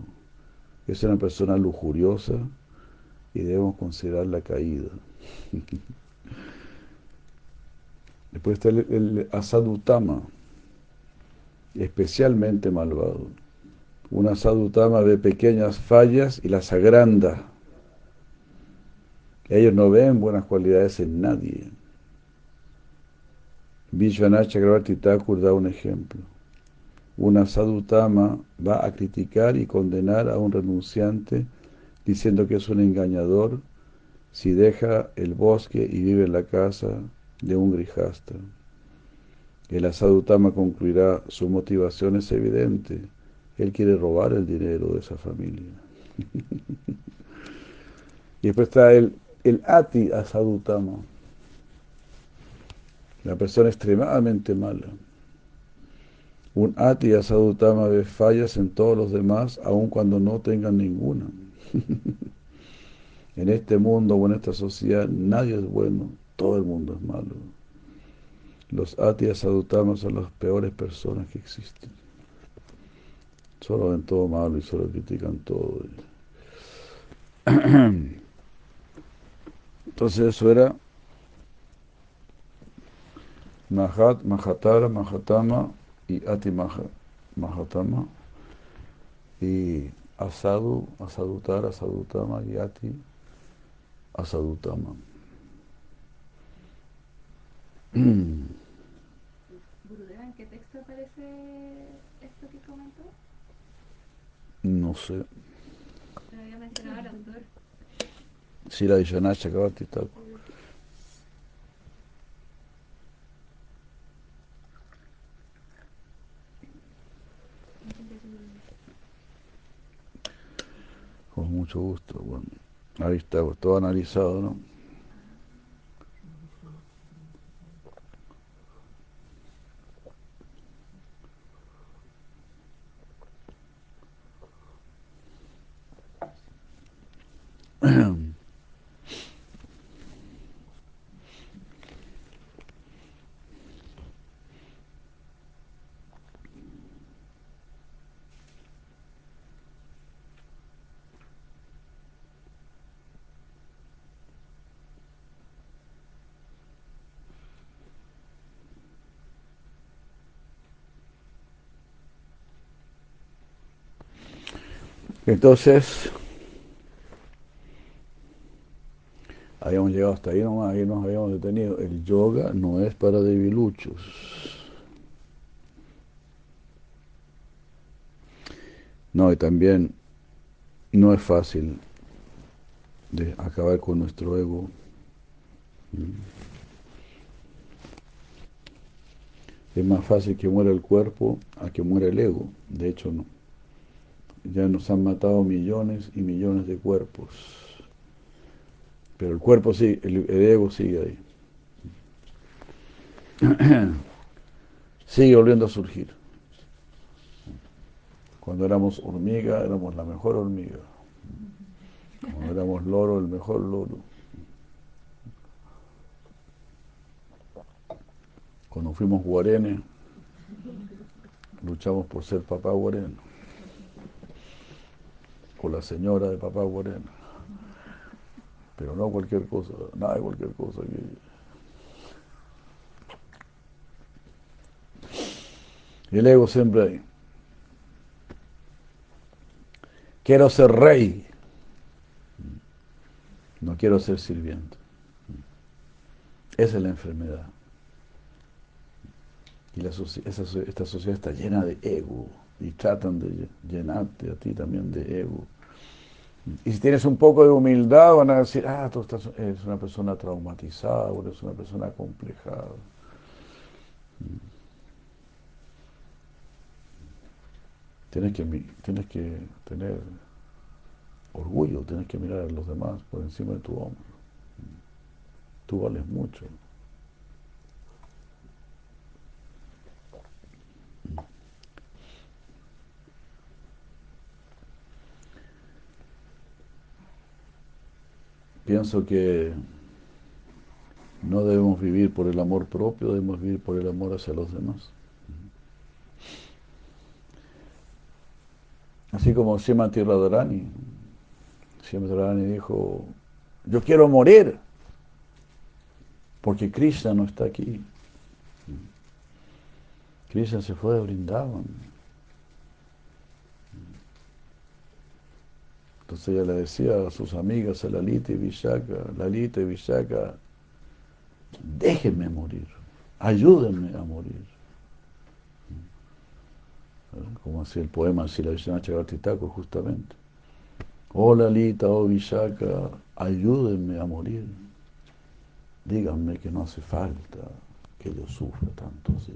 Es una persona lujuriosa y debemos considerar la caída. Después está el, el asadutama, especialmente malvado. Un asadutama ve pequeñas fallas y las agranda. Ellos no ven buenas cualidades en nadie. Vishwanath Chakravarti Thakur da un ejemplo. Una sadhutama va a criticar y condenar a un renunciante diciendo que es un engañador si deja el bosque y vive en la casa de un grijasta. El asadutama concluirá, su motivación es evidente, él quiere robar el dinero de esa familia. y después está el, el ati asadutama, la persona extremadamente mala. Un ati asadutama ve fallas en todos los demás, aun cuando no tengan ninguna. en este mundo o en esta sociedad nadie es bueno, todo el mundo es malo. Los ati asadutamas son las peores personas que existen. Solo ven todo malo y solo critican todo. Entonces eso era Mahat, Mahatara, Mahatama y Ati Mahatama y Asadu, Asadutara, Asadutama y Ati Asadutama. Gurudeva, ¿en qué texto aparece esto que comentó? No sé. Pero había mencionado al autor. Sí, la Vishwanath Chakravarti Thakur. Con mucho gusto. Bueno, ahí está, todo analizado, ¿no? Entonces, habíamos llegado hasta ahí nomás, ahí nos habíamos detenido. El yoga no es para debiluchos. No, y también no es fácil de acabar con nuestro ego. Es más fácil que muera el cuerpo a que muera el ego. De hecho, no. Ya nos han matado millones y millones de cuerpos. Pero el cuerpo sigue, el, ego sigue ahí. sigue volviendo a surgir. Cuando éramos hormiga, éramos la mejor hormiga. Cuando éramos loro, el mejor loro. Cuando fuimos guarenes, luchamos por ser papá guareno. O la señora de papá guareno. Pero no cualquier cosa, nada de cualquier cosa. Que... El ego siempre ahí. Quiero ser rey. No quiero ser sirviente. Esa es la enfermedad. Y la, esta sociedad está llena de ego y tratan de llenarte a ti también de ego. Y si tienes un poco de humildad, van a decir, ah, tú estás, eres una persona traumatizada, o eres una persona complejada. Tienes que, tienes que tener orgullo, tienes que mirar a los demás por encima de tu hombro. Tú vales mucho. Pienso que no debemos vivir por el amor propio, debemos vivir por el amor hacia los demás. Así como Srimati Radharani, Srimati Radharani dijo, yo quiero morir porque Krishna no está aquí. Krishna se fue de Brindavan. Entonces ella le decía a sus amigas, a Lalita y Vishaka, Lalita y Vishaka, déjenme morir, ayúdenme a morir. Como hacía el poema Sila Thakur justamente. Oh Lalita, oh Vishaka, ayúdenme a morir. Díganme que no hace falta que yo sufra tanto así.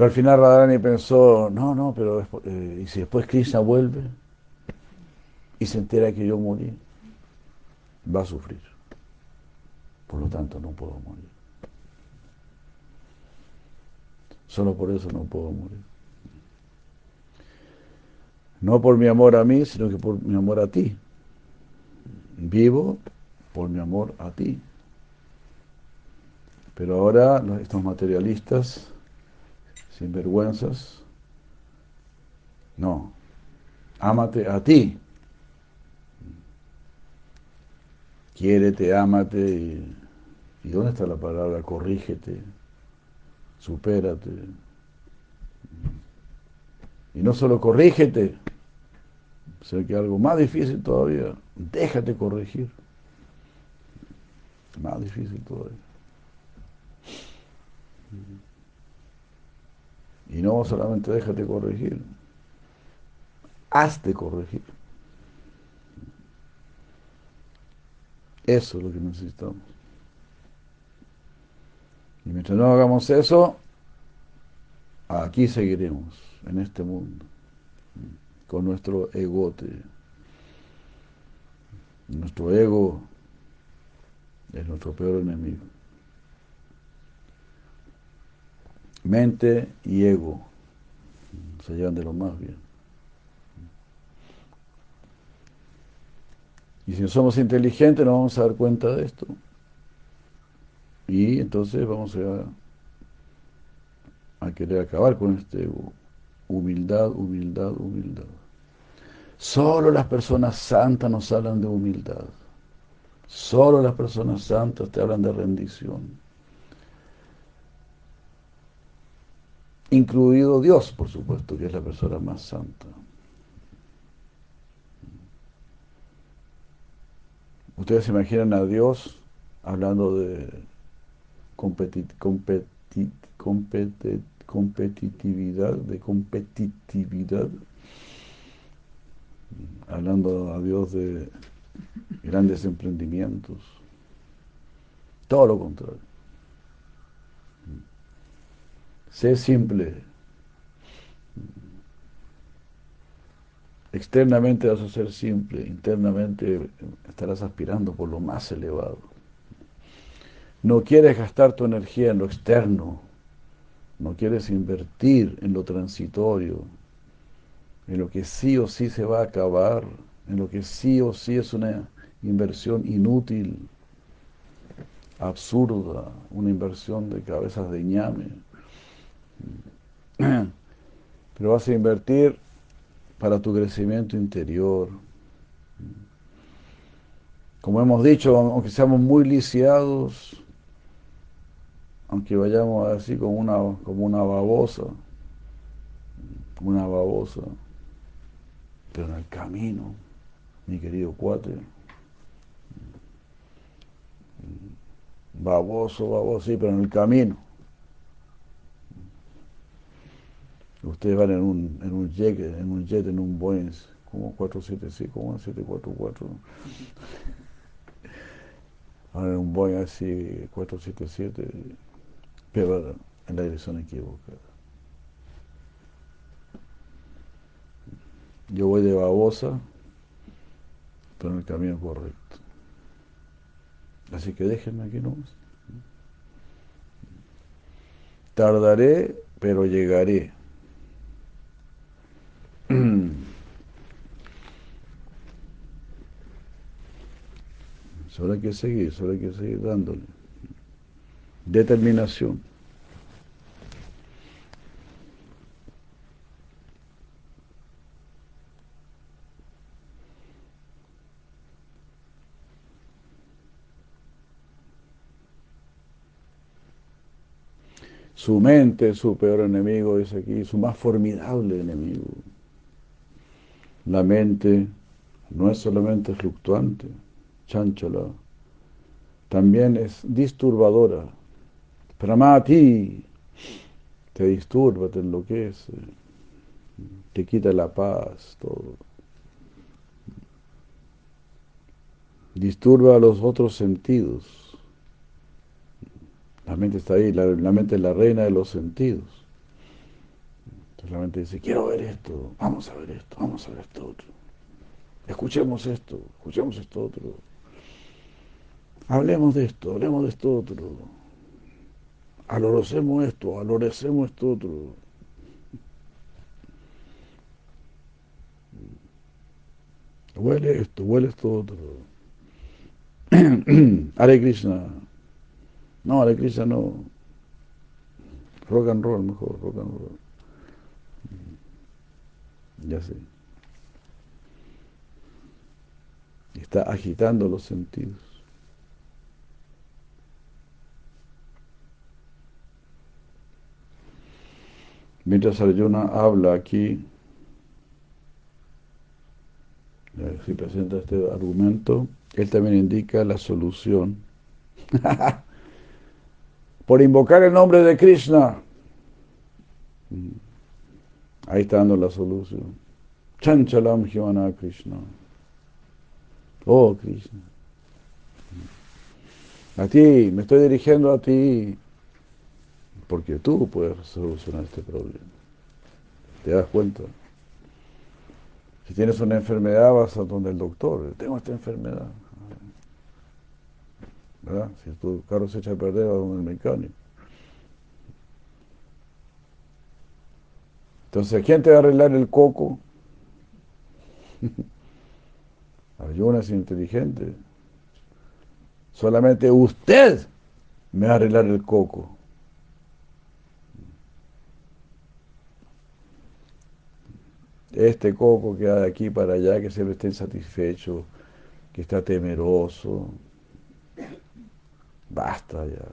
Pero al final Radharani pensó, no, no, pero eh, ¿y si después Krishna vuelve y se entera que yo morí? Va a sufrir. Por lo tanto, no puedo morir. Solo por eso no puedo morir. No por mi amor a mí, sino que por mi amor a ti. Vivo por mi amor a ti. Pero ahora estos materialistas sin vergüenzas. No, ámate a ti. Quiérete, ámate. Y, ¿Y dónde está la palabra? Corrígete, supérate. Y no solo corrígete, sino que algo más difícil todavía, déjate corregir. Más difícil todavía. Y no solamente déjate corregir, hazte corregir. Eso es lo que necesitamos. Y mientras no hagamos eso, aquí seguiremos, en este mundo, con nuestro egote. Nuestro ego es nuestro peor enemigo. Mente y ego se llevan de lo más bien. Y si no somos inteligentes, no vamos a dar cuenta de esto. Y entonces vamos a, a querer acabar con este ego. Humildad, humildad, humildad. Solo las personas santas nos hablan de humildad. Solo las personas santas te hablan de rendición. Incluido Dios, por supuesto, que es la persona más santa. Ustedes se imaginan a Dios hablando de competitividad, de competitividad, hablando a Dios de grandes emprendimientos. Todo lo contrario. Sé simple. Externamente vas a ser simple, internamente estarás aspirando por lo más elevado. No quieres gastar tu energía en lo externo, no quieres invertir en lo transitorio, en lo que sí o sí se va a acabar, en lo que sí o sí es una inversión inútil, absurda, una inversión de cabezas de ñame. Pero vas a invertir para tu crecimiento interior. Como hemos dicho, aunque seamos muy lisiados, aunque vayamos así como una, como una babosa, una babosa, pero en el camino, mi querido cuate, baboso, baboso, sí, pero en el camino. Ustedes van en un, en un jet, en un jet, en un Boeing, como 477, como un 744. Ahora en un Boeing así, 477, pero en la dirección equivocada. Yo voy de babosa, pero en el camino correcto. Así que déjenme aquí nomás. Tardaré, pero llegaré. Mm. Solo hay que seguir, solo hay que seguir dándole. Determinación. Su mente es su peor enemigo, dice aquí, su más formidable enemigo. La mente no es solamente fluctuante, chánchala, también es disturbadora. ti te disturba, te enloquece, te quita la paz, todo. Disturba los otros sentidos la mente está ahí, la, mente es la reina de los sentidos. Entonces la mente dice, quiero ver esto, vamos a ver esto, vamos a ver esto otro. Escuchemos esto, escuchemos esto otro. Hablemos de esto, hablemos de esto otro. Alorocemos esto, alorecemos esto otro. Huele esto, huele esto otro. Hare Krishna. No, la Krishna no. Rock and roll, mejor, rock and roll. Ya sé. Está agitando los sentidos. Mientras Arjuna habla aquí, si presenta este argumento, él también indica la solución por invocar el nombre de Krishna. Ahí está dando la solución. Chanchalam Hivana Krishna. Oh Krishna. A ti, me estoy dirigiendo a ti. Porque tú puedes solucionar este problema. ¿Te das cuenta? Si tienes una enfermedad, vas a donde el doctor. Tengo esta enfermedad. Si tu carro se echa a perder, va donde el mecánico. Entonces, ¿quién te va a arreglar el coco? Arjuna es inteligente. Solamente usted me va a arreglar el coco. Este coco que va de aquí para allá, que siempre está insatisfecho, que está temeroso, Basta ya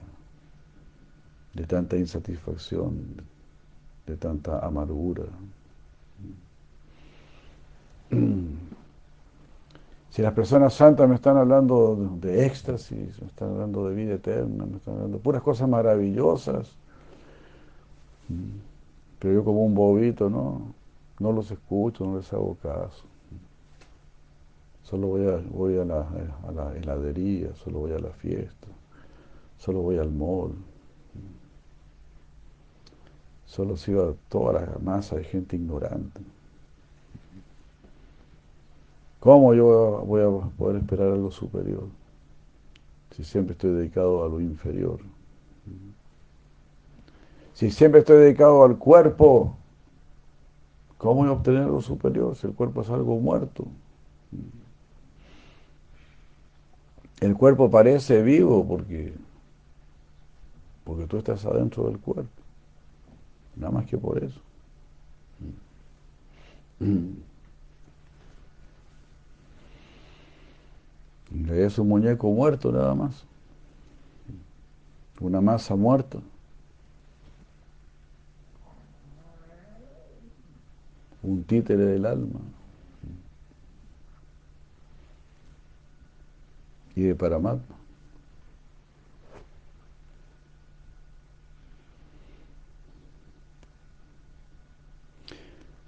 de tanta insatisfacción, de tanta amargura. Si las personas santas me están hablando de éxtasis, me están hablando de vida eterna, me están hablando de puras cosas maravillosas, pero yo como un bobito, ¿no? No los escucho, no les hago caso. Solo voy a, voy la, a la heladería, solo voy a la fiesta solo voy al mall, solo sigo a toda la masa de gente ignorante. ¿Cómo yo voy a poder esperar algo superior si siempre estoy dedicado a lo inferior? Si siempre estoy dedicado al cuerpo, ¿cómo voy a obtener algo superior si el cuerpo es algo muerto? El cuerpo parece vivo porque porque tú estás adentro del cuerpo. Nada más que por eso. Es un muñeco muerto nada más. Una masa muerta. Un títere del alma. Y de Paramatma.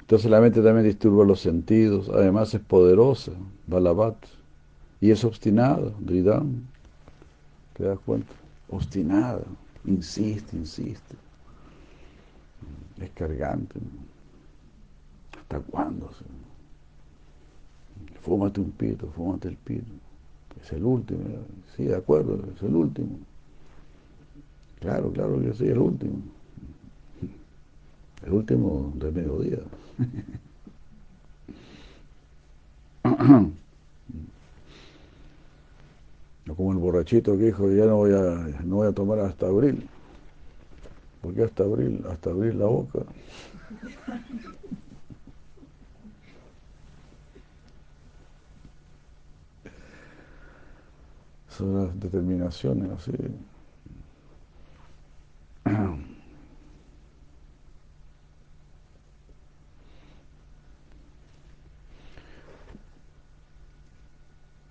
Entonces la mente también disturba los sentidos, además es poderosa, Balabat, y es obstinada, Dridam. ¿Te das cuenta? Obstinada, insiste, insiste. Es cargante. ¿Hasta cuándo? Fúmate un pito, fúmate el pito. Es el último. Sí, de acuerdo, es el último. Claro, claro que sí, el último. El último del mediodía. Como el borrachito que dijo, ya no voy a, no voy a tomar hasta abril. ¿Por qué hasta abril? Hasta abrir la boca. Son las determinaciones así.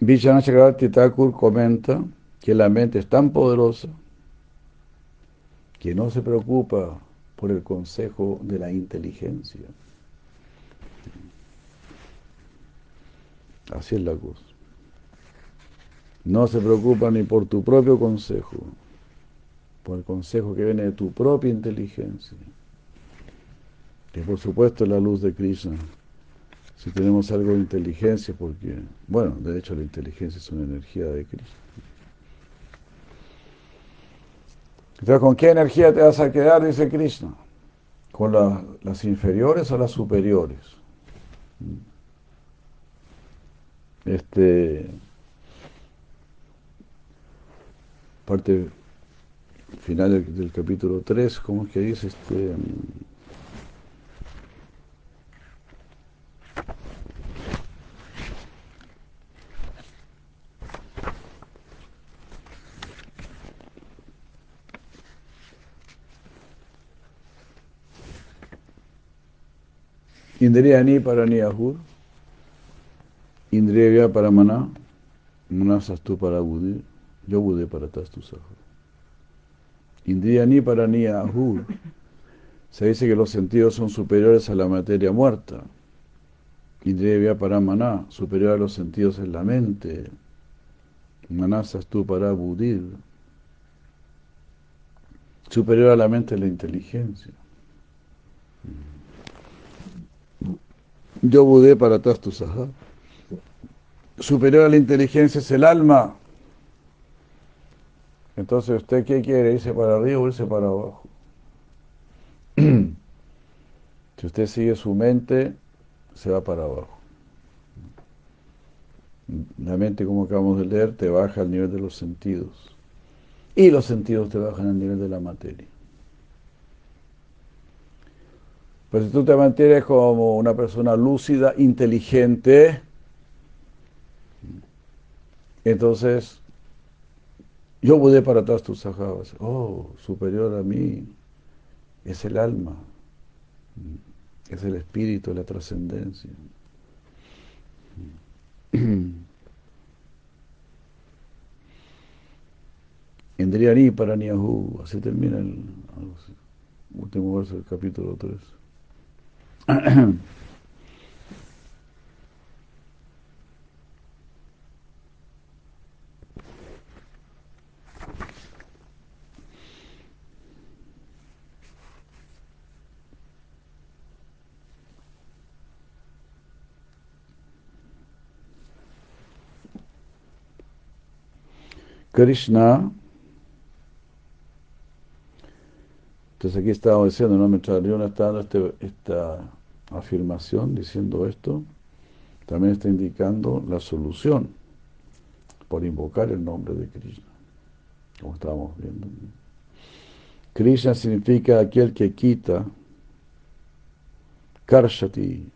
Vijayana Chakravarti Thakur comenta que la mente es tan poderosa que no se preocupa por el consejo de la inteligencia. Así es la cosa. No se preocupa ni por tu propio consejo, por el consejo que viene de tu propia inteligencia. Que por supuesto es la luz de Krishna. Si tenemos algo de inteligencia, porque, bueno, de hecho la inteligencia es una energía de Krishna. Entonces, ¿con qué energía te vas a quedar? Dice Krishna. ¿Con las inferiores o las superiores? Este, parte final del, del capítulo 3, ¿cómo es que dice? Este, Para ni ahur, Indriya para maná, tu para budir, yo budé para tastu Indriya ni para ni ahur. Se dice que los sentidos son superiores a la materia muerta. Indriya para maná, superior a los sentidos es la mente. tu para budir. Superior a la mente es la inteligencia. Yo budé para Tastu Saha. Superior a la inteligencia es el alma. Entonces, ¿usted qué quiere? ¿Irse para arriba o irse para abajo? si usted sigue su mente, se va para abajo. La mente, como acabamos de leer, te baja al nivel de los sentidos. Y los sentidos te bajan al nivel de la materia. Pues si tú te mantienes como una persona lúcida, inteligente, entonces yo pude para todas tus sajabas. Oh, superior a mí es el alma, es el espíritu, la trascendencia. Indriani para Niahu, así termina el último verso del capítulo 3. Krishna, entonces aquí estamos diciendo, ¿no? está dando este, esta afirmación diciendo esto, también está indicando la solución por invocar el nombre de Krishna, como estábamos viendo. Krishna significa aquel que quita, Karshati,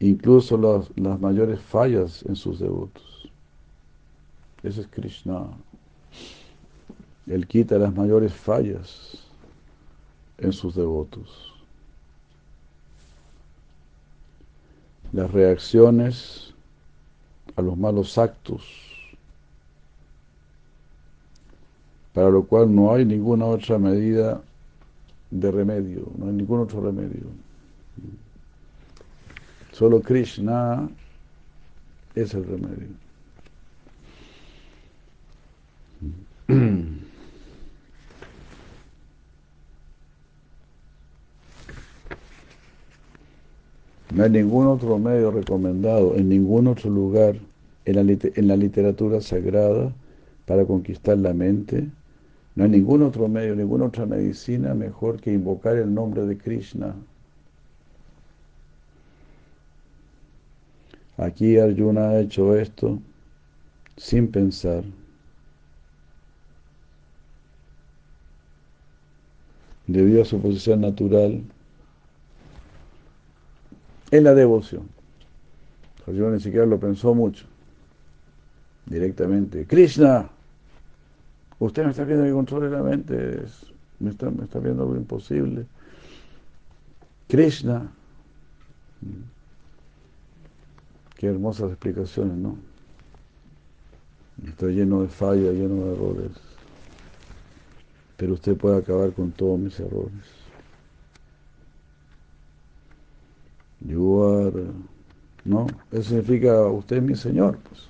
incluso las, las mayores fallas en sus devotos. Ese es Krishna. Él quita las mayores fallas en sus devotos. Las reacciones a los malos actos, para lo cual no hay ninguna otra medida de remedio, no hay ningún otro remedio. Solo Krishna es el remedio. No hay ningún otro medio recomendado en ningún otro lugar en la, literatura sagrada para conquistar la mente. No hay ningún otro medio, ninguna otra medicina mejor que invocar el nombre de Krishna. Aquí Arjuna ha hecho esto sin pensar, debido a su posición natural en la devoción. Yo ni siquiera lo pensó mucho. Directamente, Krishna, usted me está viendo que controle la mente, me está, me está viendo algo imposible. Krishna. Qué hermosas explicaciones, ¿no? Está lleno de fallas, lleno de errores. Pero usted puede acabar con todos mis errores. You are, ¿no? Eso significa usted es mi Señor, pues.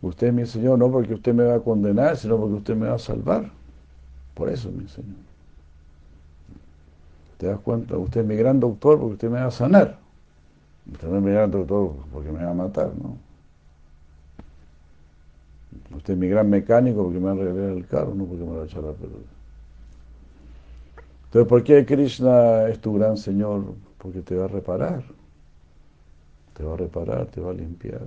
Usted es mi Señor no porque usted me va a condenar, sino porque usted me va a salvar. Por eso es mi Señor. ¿Te das cuenta? Usted es mi gran doctor porque usted me va a sanar. Usted es mi gran doctor porque me va a matar, ¿no? Usted es mi gran mecánico porque me va a arreglar el carro, no porque me va a echar a perder. Entonces, ¿por qué Krishna es tu gran Señor? Porque te va a reparar. Te va a reparar, te va a limpiar.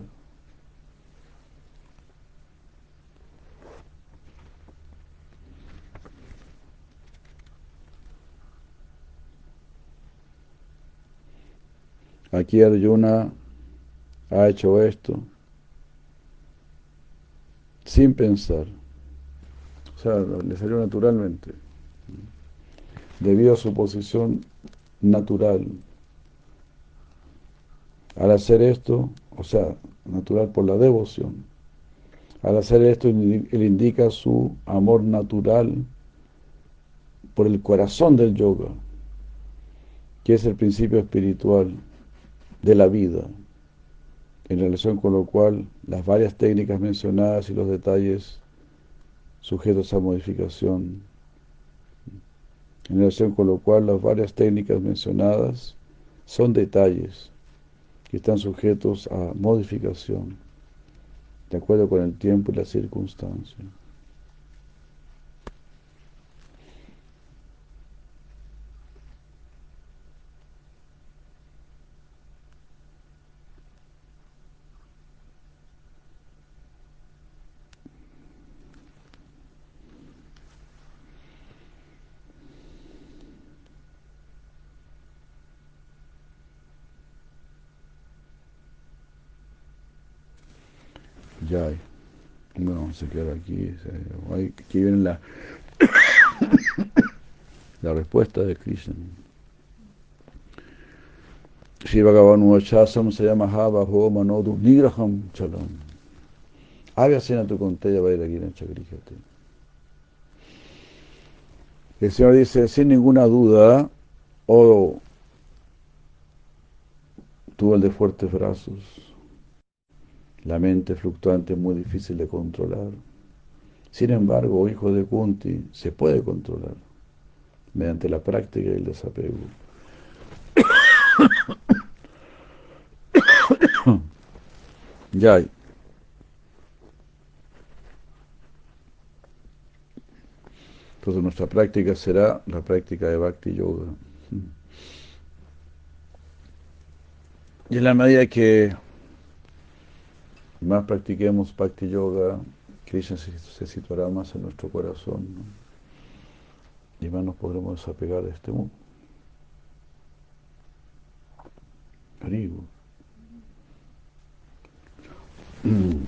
Aquí Arjuna ha hecho esto sin pensar. O sea, le salió naturalmente. Debido a su posición natural. Al hacer esto, o sea, natural por la devoción, al hacer esto, él indica su amor natural por el corazón del yoga, que es el principio espiritual de la vida, en relación con lo cual las varias técnicas mencionadas y los detalles sujetos a modificación, en relación con lo cual las varias técnicas mencionadas son detalles que están sujetos a modificación, de acuerdo con el tiempo y la circunstancia. Ya hay. Bueno, se queda aquí. Aquí viene la, la respuesta de Krishna. Shiva Gavanu Chasam se llama Hava Ho Manodu Nigraham Chalam. Avya Sena tu Conteya Vairagina Chakrihate. El Señor dice, sin ninguna duda, oh tú el de fuertes brazos, la mente fluctuante es muy difícil de controlar. Sin embargo, hijo de Kunti, se puede controlar mediante la práctica y el desapego. ya Entonces nuestra práctica será la práctica de Bhakti Yoga. Y en la medida que más practiquemos Bhakti Yoga, Krishna se, situará más en nuestro corazón y más nos podremos desapegar de este mundo. Haribu.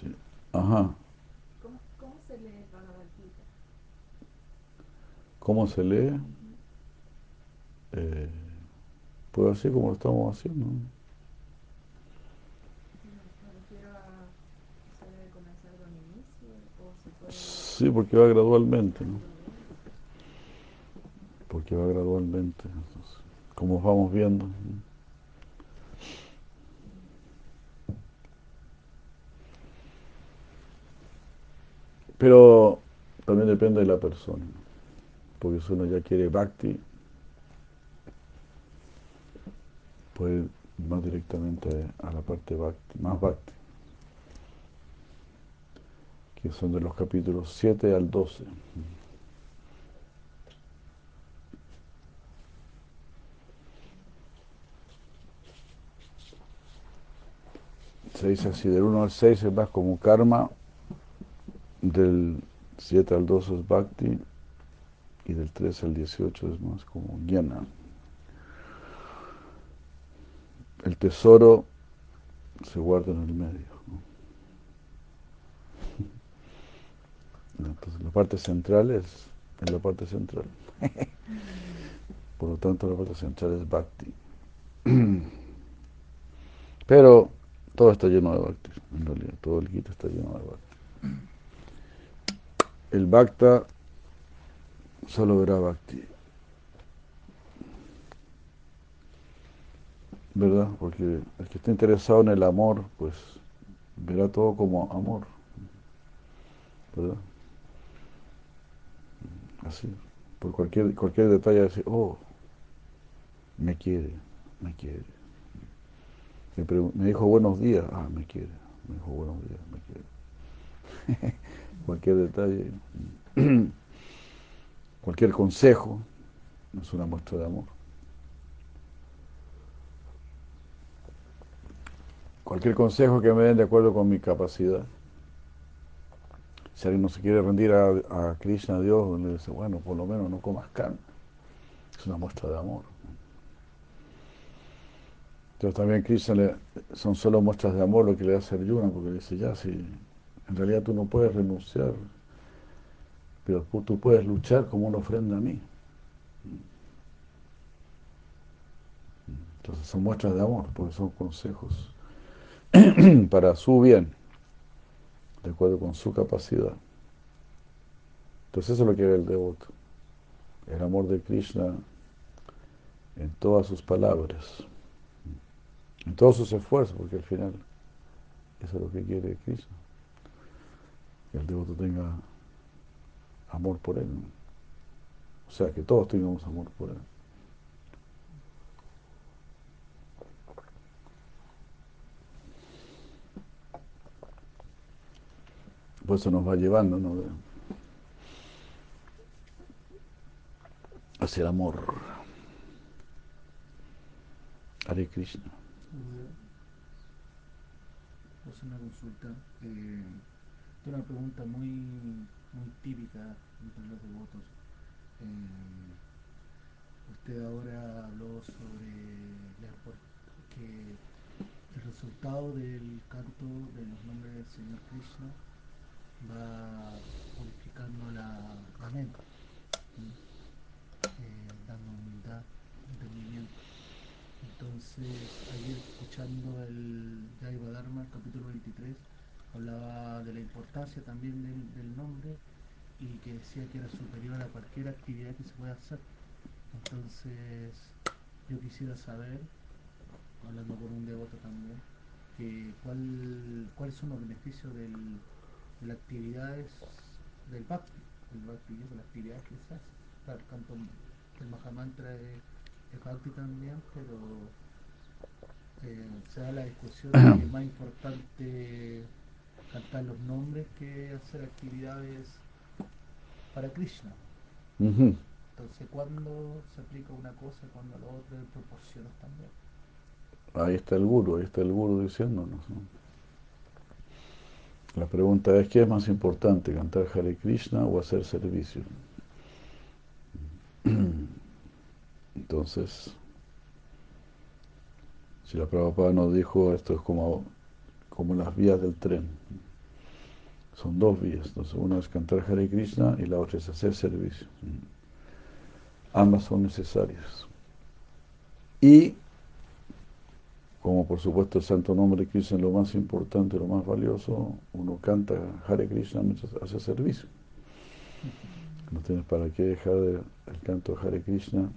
Sí. Ajá. ¿Cómo, ¿Cómo, se lee Bhagavad Gita? ¿Cómo se lee? Eh, pues así como lo estamos haciendo. Sí, porque va gradualmente, ¿no? Porque va gradualmente, como vamos viendo. Pero también depende de la persona, porque si uno ya quiere bhakti, puede ir más directamente a la parte bhakti, más bhakti, que son de los capítulos 7 al 12. Se dice así, del 1 al 6 es más como karma, del 7 al 12 es bhakti y del 13 al 18 es más como jnana. El tesoro se guarda en el medio. Entonces la parte central es, es la parte central. Por lo tanto la parte central es bhakti. Pero todo está lleno de bhakti, en realidad, todo el Gita está lleno de bhakti. El bhakta solo verá bhakti. ¿Verdad? Porque el que está interesado en el amor, pues verá todo como amor. ¿Verdad? Así. Por cualquier, cualquier detalle, decir, oh, me quiere, me quiere. Me, dijo buenos días, ah, me quiere. Me dijo buenos días, me quiere. cualquier detalle, cualquier consejo, es una muestra de amor. Cualquier consejo que me den de acuerdo con mi capacidad. Si alguien no se quiere rendir a, Krishna, a Dios, le dice, bueno, por lo menos no comas carne. Es una muestra de amor. Entonces también Krishna le, son solo muestras de amor lo que le hace Arjuna, porque le dice, ya, si en realidad tú no puedes renunciar, pero tú puedes luchar como una ofrenda a mí. Entonces son muestras de amor, porque son consejos para su bien, de acuerdo con su capacidad. Entonces eso es lo que ve el devoto, el amor de Krishna en todas sus palabras en todos sus esfuerzos, porque al final eso es lo que quiere Krishna, que el devoto tenga amor por él. O sea, que todos tengamos amor por él. Por eso nos va llevando ¿no? hacia el amor. Hare Krishna es una consulta. Eh, una pregunta muy, muy típica entre los devotos. Eh, usted ahora habló sobre que el resultado del canto de los nombres del Señor Krishna va purificando la, mente, eh, dando humildad, entendimiento. Entonces, ayer escuchando el Jaiva Dharma, el capítulo 23, hablaba de la importancia también del, nombre y que decía que era superior a cualquier actividad que se pueda hacer. Entonces, yo quisiera saber, hablando con un devoto también, que cuál, cuáles son los beneficios del, de las actividades del Bhakti, el Bhakti, las actividades que se hacen. Claro, el canto del Mahamantra es es también, pero eh, se da la discusión de que es más importante cantar los nombres que hacer actividades para Krishna. Entonces, ¿cuándo se aplica una cosa, cuando la otra, proporciones también? Ahí está el guru, ahí está el guru diciéndonos. La pregunta es, ¿qué es más importante, cantar Hare Krishna o hacer servicio? Entonces, si la Prabhupada nos dijo, esto es como, como las vías del tren. Son dos vías. Entonces, una es cantar Hare Krishna y la otra es hacer servicio. Ambas son necesarias. Y, como por supuesto el santo nombre de Krishna es lo más importante, lo más valioso, uno canta Hare Krishna mientras hace servicio. No tienes para qué dejar el canto Hare Krishna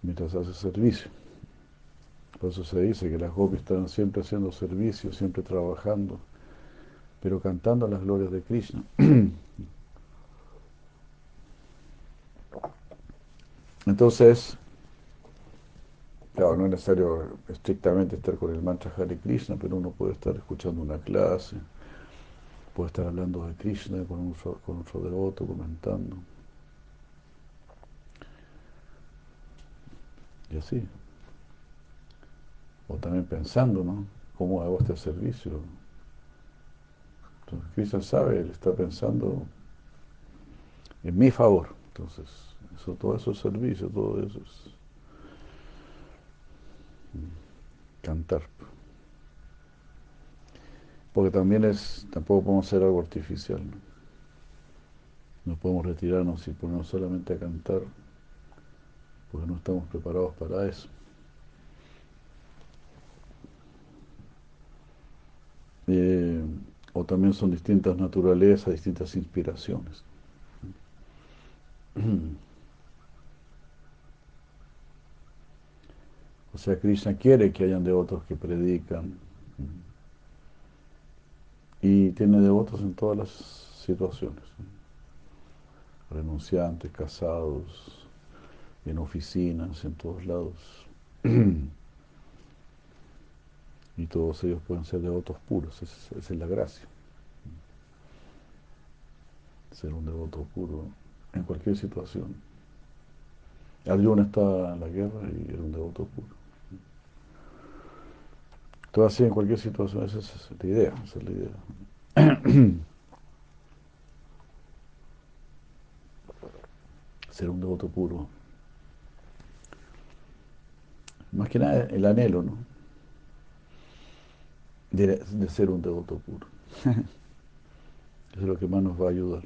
mientras hace servicio. Por eso se dice que las gopis están siempre haciendo servicio, siempre trabajando, pero cantando las glorias de Krishna. Entonces, claro, no es necesario estrictamente estar con el mantra Hare Krishna, pero uno puede estar escuchando una clase, puede estar hablando de Krishna con, con otro devoto, comentando. Y así. O también pensando, ¿no? ¿cómo hago este servicio? Entonces Krishna sabe, él está pensando en mi favor. Entonces, eso, todo eso es servicio, todo eso es cantar. Porque también es, tampoco podemos hacer algo artificial. ¿no? podemos retirarnos y ponernos solamente a cantar, porque no estamos preparados para eso. Eh, o también son distintas naturalezas, distintas inspiraciones. O sea, Krishna quiere que hayan devotos que predican y tiene devotos en todas las situaciones. Renunciantes, casados, en oficinas, en todos lados. y todos ellos pueden ser devotos puros, esa, es la gracia. Ser un devoto puro en cualquier situación. Arjuna está en la guerra y era un devoto puro. Todo así en cualquier situación, esa es la idea, esa es la idea. Ser un devoto puro. Más que nada el anhelo, ¿no? de, ser un devoto puro. Eso es lo que más nos va a ayudar.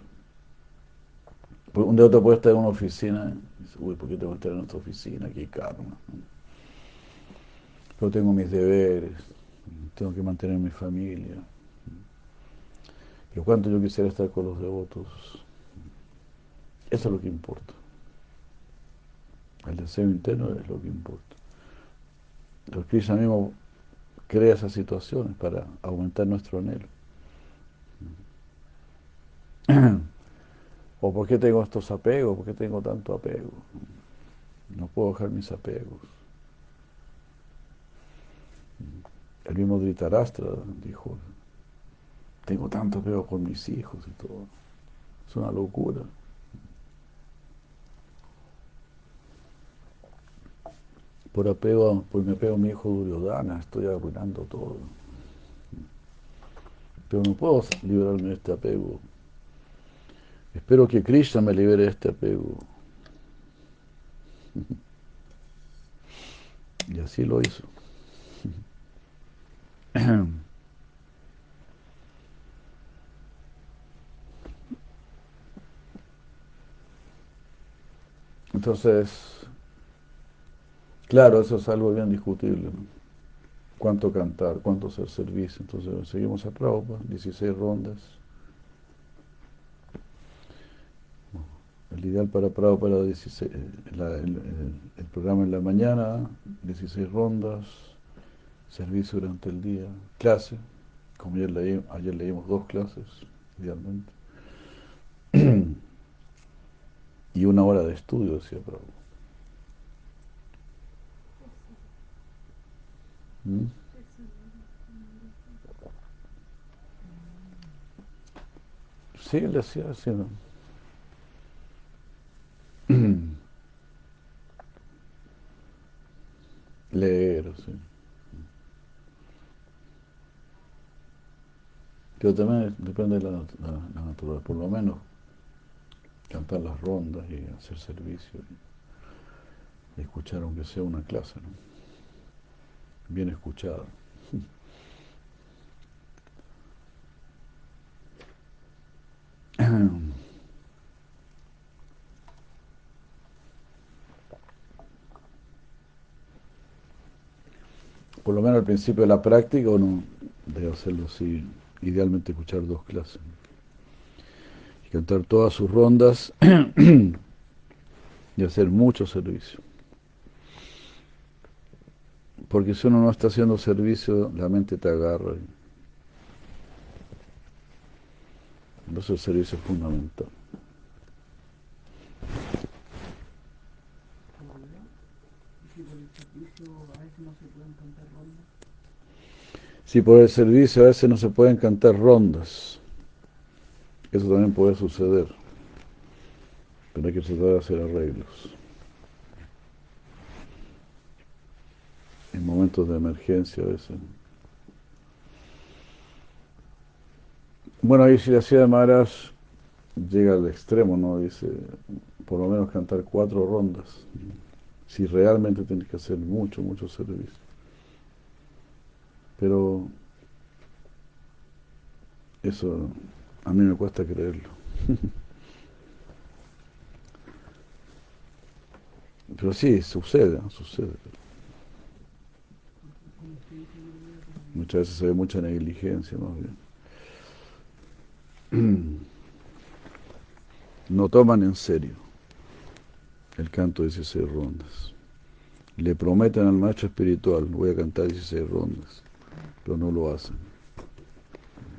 Un devoto puede estar en una oficina dice, uy, ¿por qué tengo que estar en esta oficina? Qué karma. Pero tengo mis deberes, tengo que mantener mi familia. Pero cuánto yo quisiera estar con los devotos. Eso es lo que importa. El deseo interno es lo que importa. Los Krishna mismo crea esas situaciones para aumentar nuestro anhelo. ¿O por qué tengo estos apegos? ¿Por qué tengo tanto apego? No puedo dejar mis apegos. El mismo Dhritarashtra dijo, tengo tanto apego con mis hijos y todo. Es una locura. por apego, por mi apego a mi hijo Duryodhana, estoy arruinando todo. Pero no puedo liberarme de este apego. Espero que Krishna me libere de este apego. Y así lo hizo. Entonces, Claro, eso es algo bien discutible. ¿Cuánto cantar? ¿Cuánto hacer servicio? Entonces seguimos a Prabhupada, 16 rondas. El ideal para Prabhupada era 16, el, programa en la mañana, 16 rondas, servicio durante el día, clase, como ayer, leí, ayer leímos dos clases, idealmente, y una hora de estudio, decía Prabhupada. ¿Mm? Sí, él decía ¿no? Leer, sí. Pero también depende de la, naturaleza, por lo menos cantar las rondas y hacer servicio y escuchar aunque sea una clase, ¿no? bien escuchado. Por lo menos al principio de la práctica uno debe hacerlo así, idealmente escuchar dos clases. Y cantar todas sus rondas y hacer mucho servicio. Porque si uno no está haciendo servicio, la mente te agarra. Entonces el servicio es fundamental. Se si por el servicio a veces no se pueden cantar rondas. Eso también puede suceder. Pero hay que tratar de hacer arreglos. En momentos de emergencia a veces. Bueno, ahí si la ciudad de llega al extremo, ¿no? Dice, por lo menos cantar cuatro rondas. Si realmente tienes que hacer mucho, mucho servicio. Pero eso a mí me cuesta creerlo. Pero sí, sucede, sucede. Muchas veces se ve mucha negligencia, más bien. No toman en serio el canto de 16 rondas. Le prometen al maestro espiritual, voy a cantar 16 rondas, pero no lo hacen.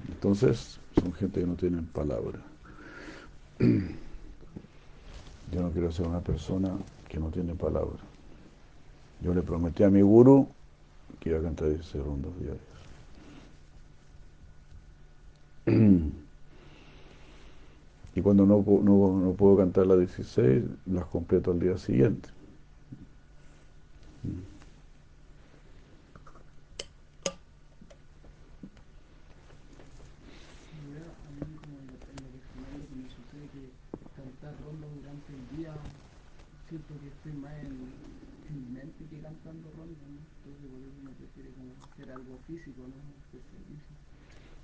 Entonces, son gente que no tienen palabra. Yo no quiero ser una persona que no tiene palabra. Yo le prometí a mi guru que iba a cantar 16 rondas diarias. Y cuando no, no, no puedo cantar las 16, las completo al día siguiente. Siento que estoy más en, en mi mente que cantando rondas, ¿no? Entonces por eso uno prefiere como hacer algo físico, ¿no? Servicio.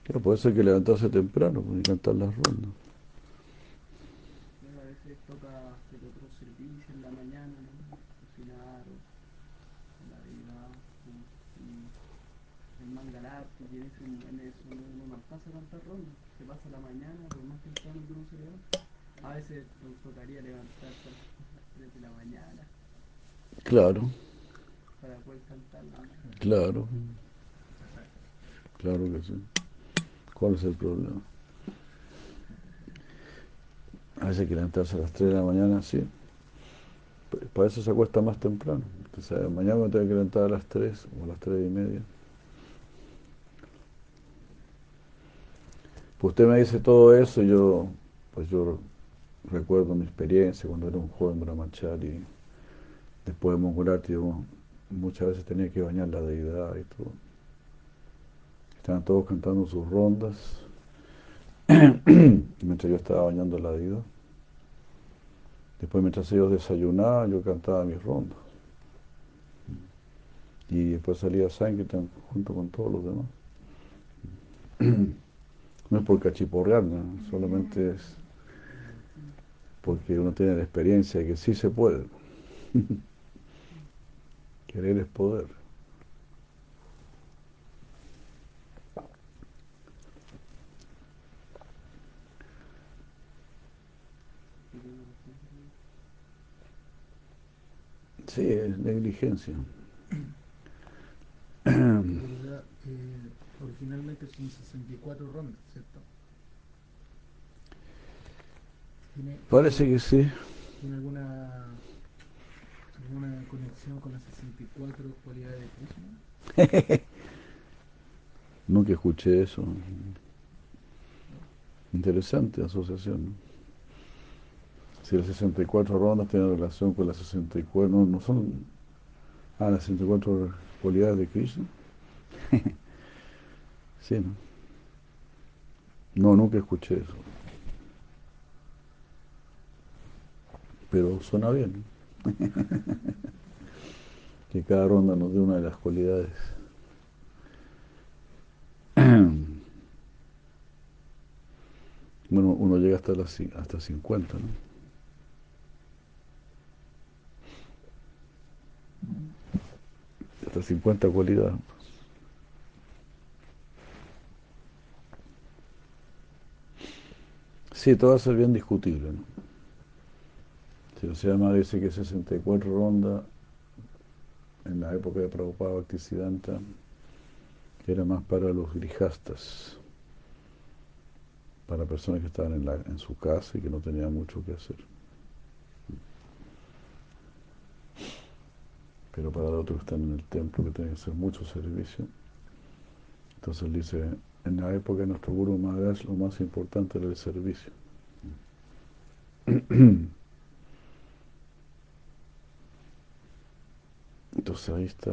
Claro, puede ser que levantarse temprano pues, y cantar las rondas. A veces toca hacer otro servicio en la mañana, ¿no? Cocinar o la vida, el mangalarte, y en, en eso uno no alcanza a cantar rondas. Se pasa la mañana, por más temprano que uno se levanta. A veces nos tocaría levantarse desde la mañana. Claro. Para poder cantar. Claro. Claro que sí. ¿Cuál es el problema? A veces hay que levantarse a las 3 de la mañana, sí. Para eso se acuesta más temprano. Entonces, mañana me tengo que levantar a las 3 o a las 3 y media. Pues usted me dice todo eso y yo, pues yo recuerdo mi experiencia cuando era un joven brahmachari, después de Mongolati, muchas veces tenía que bañar la deidad y todo. Estaban todos cantando sus rondas, mientras yo estaba bañando la deidad. Después, mientras ellos desayunaban, yo cantaba mis rondas. Y después salía Sankirtan junto con todos los demás. No es por cachiporrear, solamente es porque uno tiene la experiencia de que sí se puede. Querer es poder. Sí, es negligencia. Eh, originalmente son 64 rondas, ¿cierto? Parece que sí. ¿Tiene alguna, alguna conexión con las 64 cualidades de Krishna? Nunca escuché eso. Interesante asociación. Si las 64 rondas tienen relación con las 64, no, no son. Ah, las 64 cualidades de Krishna. sí, ¿no? No, nunca escuché eso. Pero suena bien. que cada ronda nos dé una de las cualidades. bueno, uno llega hasta, hasta 50, ¿no? Hasta 50 cualidades. Sí, a ser bien discutible, ¿no? Se llama, dice que 64 rondas en la época de Prabhupada Bhaktisiddhanta era más para los grijastas, para personas que estaban en, la, en su casa y que no tenían mucho que hacer. Pero para los otros que están en el templo, que tienen que hacer mucho servicio, entonces dice, en la época de nuestro Guru Maharaj lo más importante era el servicio. Entonces ahí está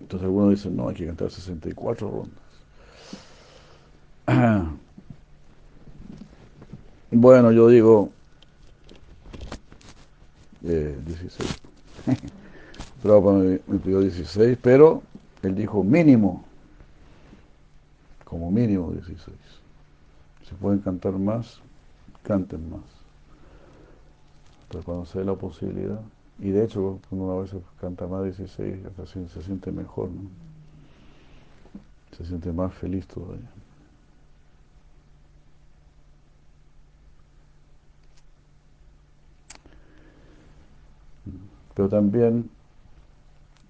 Entonces algunos dicen, no, hay que cantar 64 rondas. Bueno, yo digo eh, 16. Prabhupada me, me pidió 16, pero él dijo mínimo, como mínimo 16. Si pueden cantar más, canten más. Pero cuando se dé la posibilidad, y de hecho cuando una vez canta más 16, hasta se, se siente mejor, ¿no? Se siente más feliz todavía. Pero también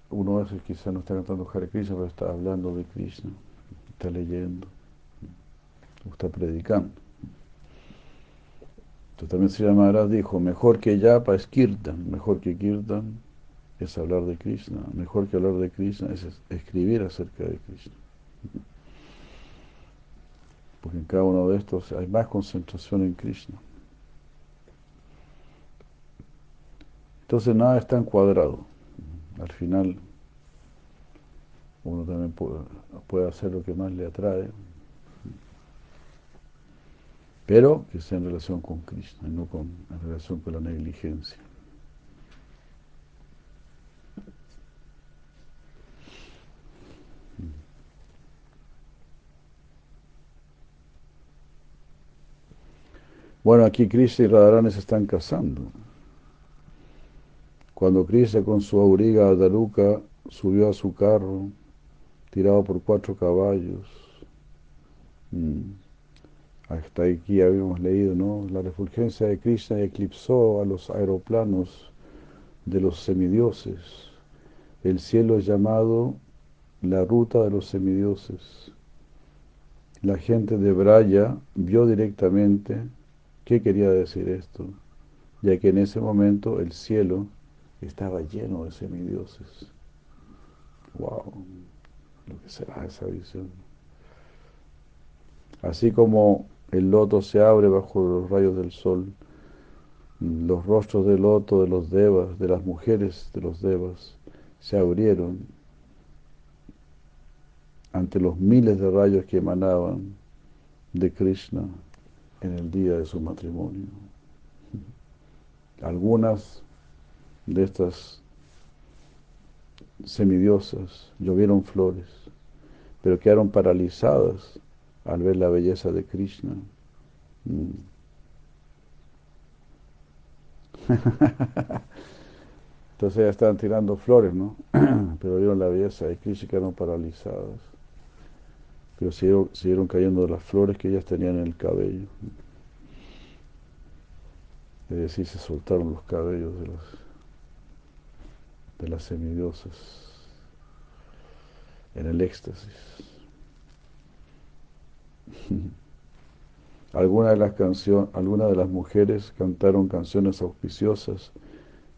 uno a veces quizá no está cantando Hare Krishna, pero está hablando de Krishna, está leyendo, está predicando. También Sri Maharaj dijo, mejor que Yapa es Kirtan, mejor que Kirtan es hablar de Krishna, mejor que hablar de Krishna es escribir acerca de Krishna. Porque en cada uno de estos hay más concentración en Krishna. Entonces nada está encuadrado. Al final uno también puede, hacer lo que más le atrae, pero que sea en relación con Krishna y no con, en relación con la negligencia. Bueno, aquí Krishna y Radharani se están casando. Cuando Krishna con su auriga Daruka subió a su carro, tirado por cuatro caballos, mm, hasta aquí habíamos leído, ¿no? La refulgencia de Krishna eclipsó a los aeroplanos de los semidioses. El cielo es llamado la ruta de los semidioses. La gente de Braya vio directamente qué quería decir esto, ya que en ese momento el cielo estaba lleno de semidioses. ¡Wow! Lo que será esa visión. Así como el loto se abre bajo los rayos del sol, los rostros del loto de los devas, de las mujeres de los devas, se abrieron ante los miles de rayos que emanaban de Krishna en el día de su matrimonio. Algunas de estas semidiosas llovieron flores, pero quedaron paralizadas al ver la belleza de Krishna. Mm. Entonces ya estaban tirando flores, ¿no? pero vieron la belleza de Krishna y quedaron paralizadas. Pero siguieron, siguieron cayendo las flores que ellas tenían en el cabello. Es decir, se soltaron los cabellos de las de las semidiosas en el éxtasis. Algunas de las algunas de las mujeres cantaron canciones auspiciosas,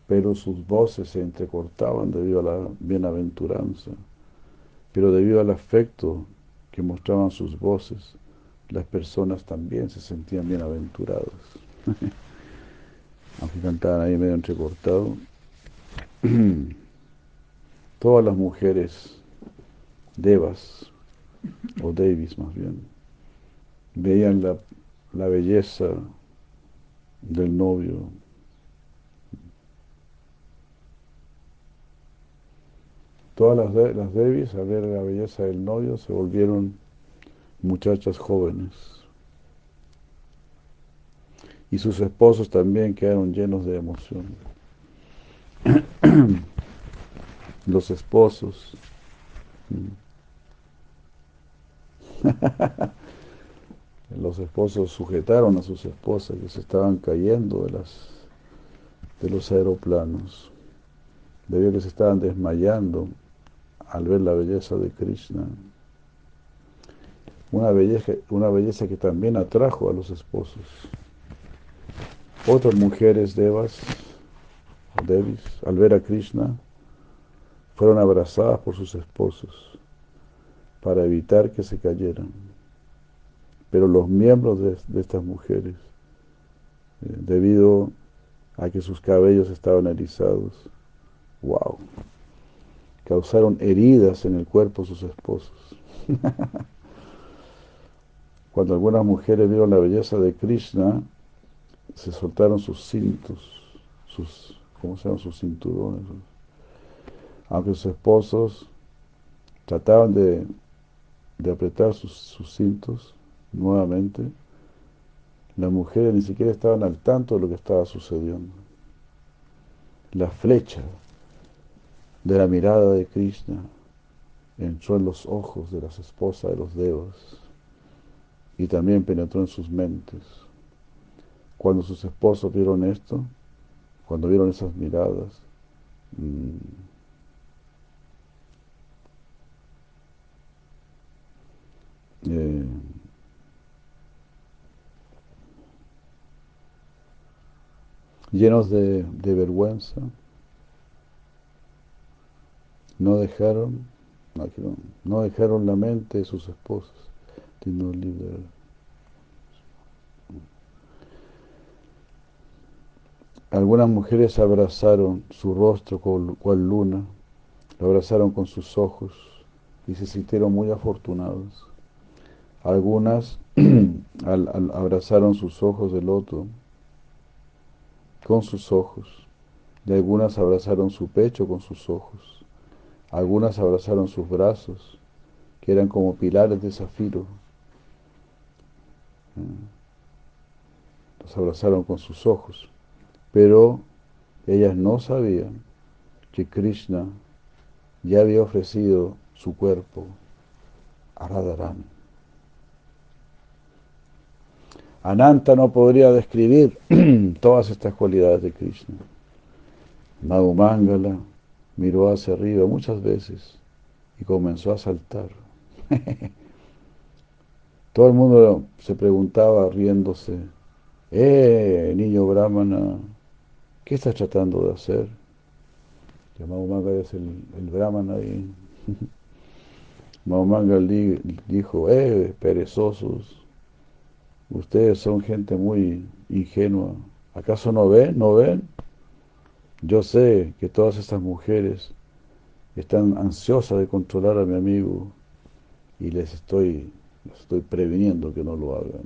pero sus voces se entrecortaban debido a la bienaventuranza. Pero debido al afecto que mostraban sus voces, las personas también se sentían bienaventuradas. Aunque cantaban ahí medio entrecortado, todas las mujeres devas, o devis más bien, veían la, la belleza del novio. Todas las, de, las devis, al ver la belleza del novio, se volvieron muchachas jóvenes. Y sus esposos también quedaron llenos de emoción. los esposos. Los esposos sujetaron a sus esposas que se estaban cayendo de, las, de los aeroplanos, debido a que se estaban desmayando al ver la belleza de Krishna. Una belleza, una belleza que también atrajo a los esposos. Otras mujeres devas Devis, al ver a Krishna, fueron abrazadas por sus esposos para evitar que se cayeran. Pero los miembros de, estas mujeres, eh, debido a que sus cabellos estaban erizados, wow, causaron heridas en el cuerpo de sus esposos. Cuando algunas mujeres vieron la belleza de Krishna, se soltaron sus cintos, sus, ¿cómo se llaman? Sus cinturones. Aunque sus esposos trataban de, de apretar sus, sus cintos nuevamente, las mujeres ni siquiera estaban al tanto de lo que estaba sucediendo. La flecha de la mirada de Krishna entró en los ojos de las esposas de los devas y también penetró en sus mentes. Cuando sus esposos vieron esto, cuando vieron esas miradas, mmm, eh, llenos de, de, vergüenza, no dejaron, no dejaron la mente de sus esposos. Algunas mujeres abrazaron su rostro cual luna, lo abrazaron con sus ojos y se sintieron muy afortunados. Algunas al, al, abrazaron sus ojos de loto con sus ojos, y algunas abrazaron su pecho con sus ojos, algunas abrazaron sus brazos, que eran como pilares de zafiro, los abrazaron con sus ojos, pero ellas no sabían que Krishna ya había ofrecido su cuerpo a Radharani. Ananta no podría describir todas estas cualidades de Krishna. Madhumangala miró hacia arriba muchas veces y comenzó a saltar. Todo el mundo se preguntaba riéndose, ¡eh, niño brahmana! ¿Qué estás tratando de hacer? Mahumanga es el, el brahmana ahí. Mahumanga dijo, ¡eh, perezosos! Ustedes son gente muy ingenua. ¿Acaso no ven? ¿No ven? Yo sé que todas estas mujeres están ansiosas de controlar a mi amigo y les estoy, estoy previniendo que no lo hagan.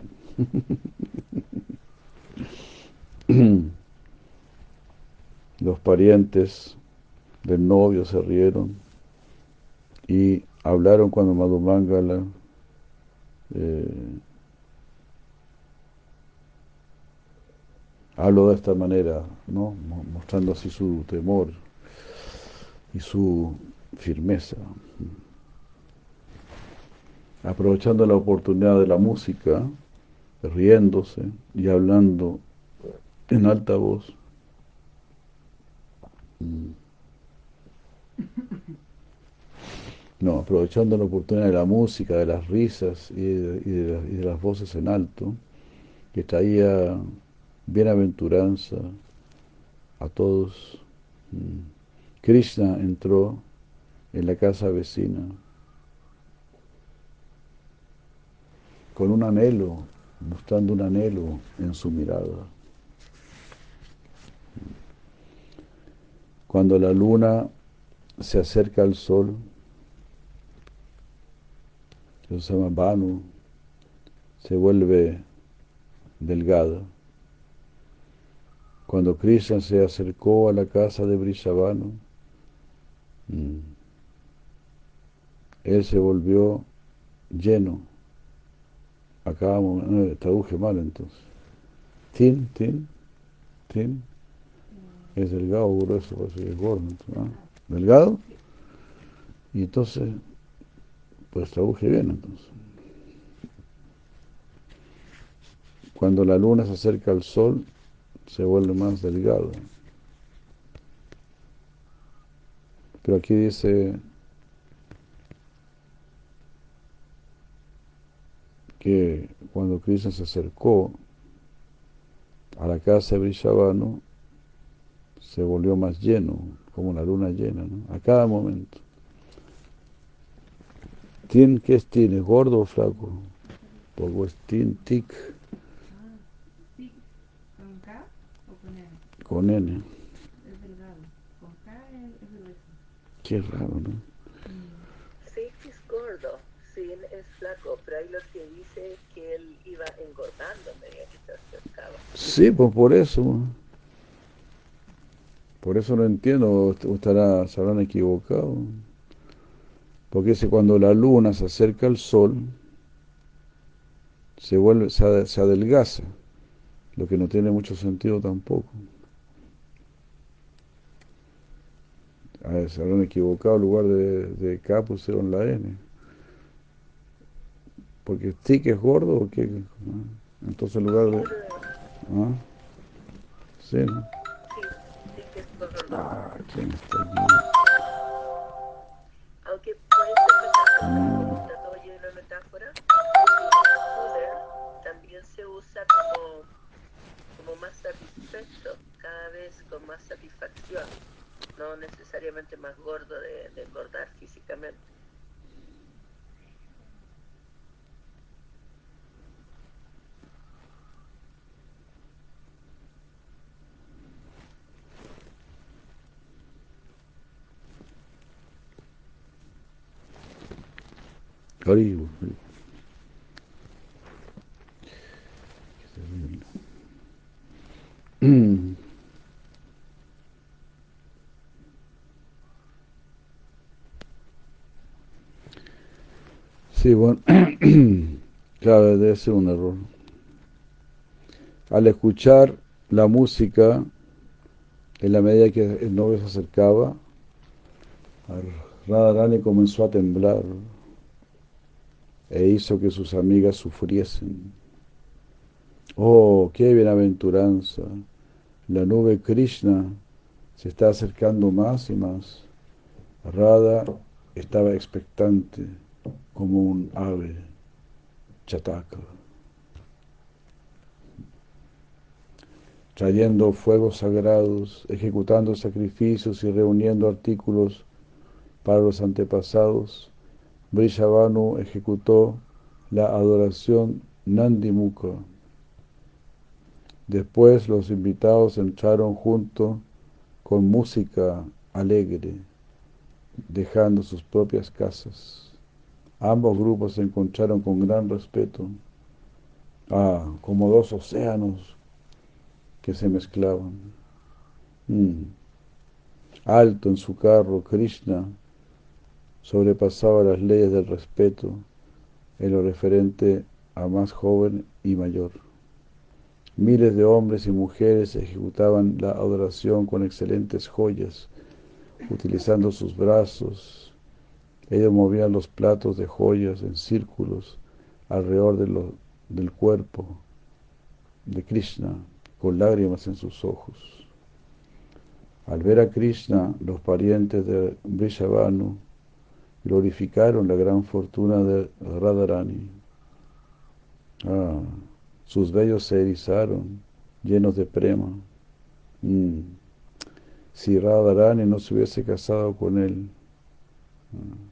Los parientes del novio se rieron y hablaron cuando Madhumangala eh, habló de esta manera, ¿no? mostrando así su temor y su firmeza. Aprovechando la oportunidad de la música, riéndose y hablando en alta voz. No, aprovechando la oportunidad de la música, de las risas y de, y de las voces en alto, que traía bienaventuranza a todos. Krishna entró en la casa vecina con un anhelo, mostrando un anhelo en su mirada. Cuando la luna se acerca al sol, se llama se vuelve delgada. Cuando Krishna se acercó a la casa de Brishabano, mm, él se volvió lleno. No, traduje mal entonces. Tin, tin, tin. Es delgado, grueso, parece es gordo. ¿no? ¿Delgado? Y entonces, pues traduje bien entonces. Cuando la luna se acerca al sol, se vuelve más delgado. Pero aquí dice que cuando Krishna se acercó a la casa de Brishabano, se volvió más lleno, como la luna llena, ¿no? a cada momento. ¿Tien qué es tiene? ¿Gordo o flaco? Tic. Con N. N. Es delgado. Con K es, es grueso. Qué raro, ¿no? Seifi es gordo, Sin es flaco, pero hay lo que dice que él iba engordando a medida que se acercaba. Sí, pues por eso. Por eso no entiendo, estará, se habrán equivocado. Porque dice cuando la luna se acerca al sol, se vuelve, se, se adelgaza, lo que no tiene mucho sentido tampoco. A ver, se habrán equivocado, en lugar de, de K pusieron la N. Porque que es gordo o qué. Entonces en lugar de. ¿Ah? Sí, ¿no? Ah, ¿quién está aquí? Aunque puede ser metáfora, Mm. de una metáfora, también se usa como, como más satisfecho, cada vez con más satisfacción, no necesariamente más gordo de, engordar físicamente. Haribo. Sí, bueno, claro, debe ser un error. Al escuchar la música, en la medida que el novio se acercaba, Radharani comenzó a temblar e hizo que sus amigas sufriesen. Oh, qué bienaventuranza. La nube Krishna se está acercando más y más. Radha estaba expectante como un ave chataka, trayendo fuegos sagrados, ejecutando sacrificios y reuniendo artículos para los antepasados. Vrishabhanu ejecutó la adoración Nandimukha. Después los invitados entraron junto con música alegre, dejando sus propias casas. Ambos grupos se encontraron con gran respeto, ah, como dos océanos que se mezclaban. Mm. Alto en su carro, Krishna sobrepasaba las leyes del respeto en lo referente a más joven y mayor. Miles de hombres y mujeres ejecutaban la adoración con excelentes joyas, utilizando sus brazos. Ellos movían los platos de joyas en círculos alrededor del cuerpo de Krishna, con lágrimas en sus ojos. Al ver a Krishna, los parientes de Vrishabhanu glorificaron la gran fortuna de Radharani. Ah, sus vellos se erizaron, llenos de prema. Mm. Si Radharani no se hubiese casado con él, ah,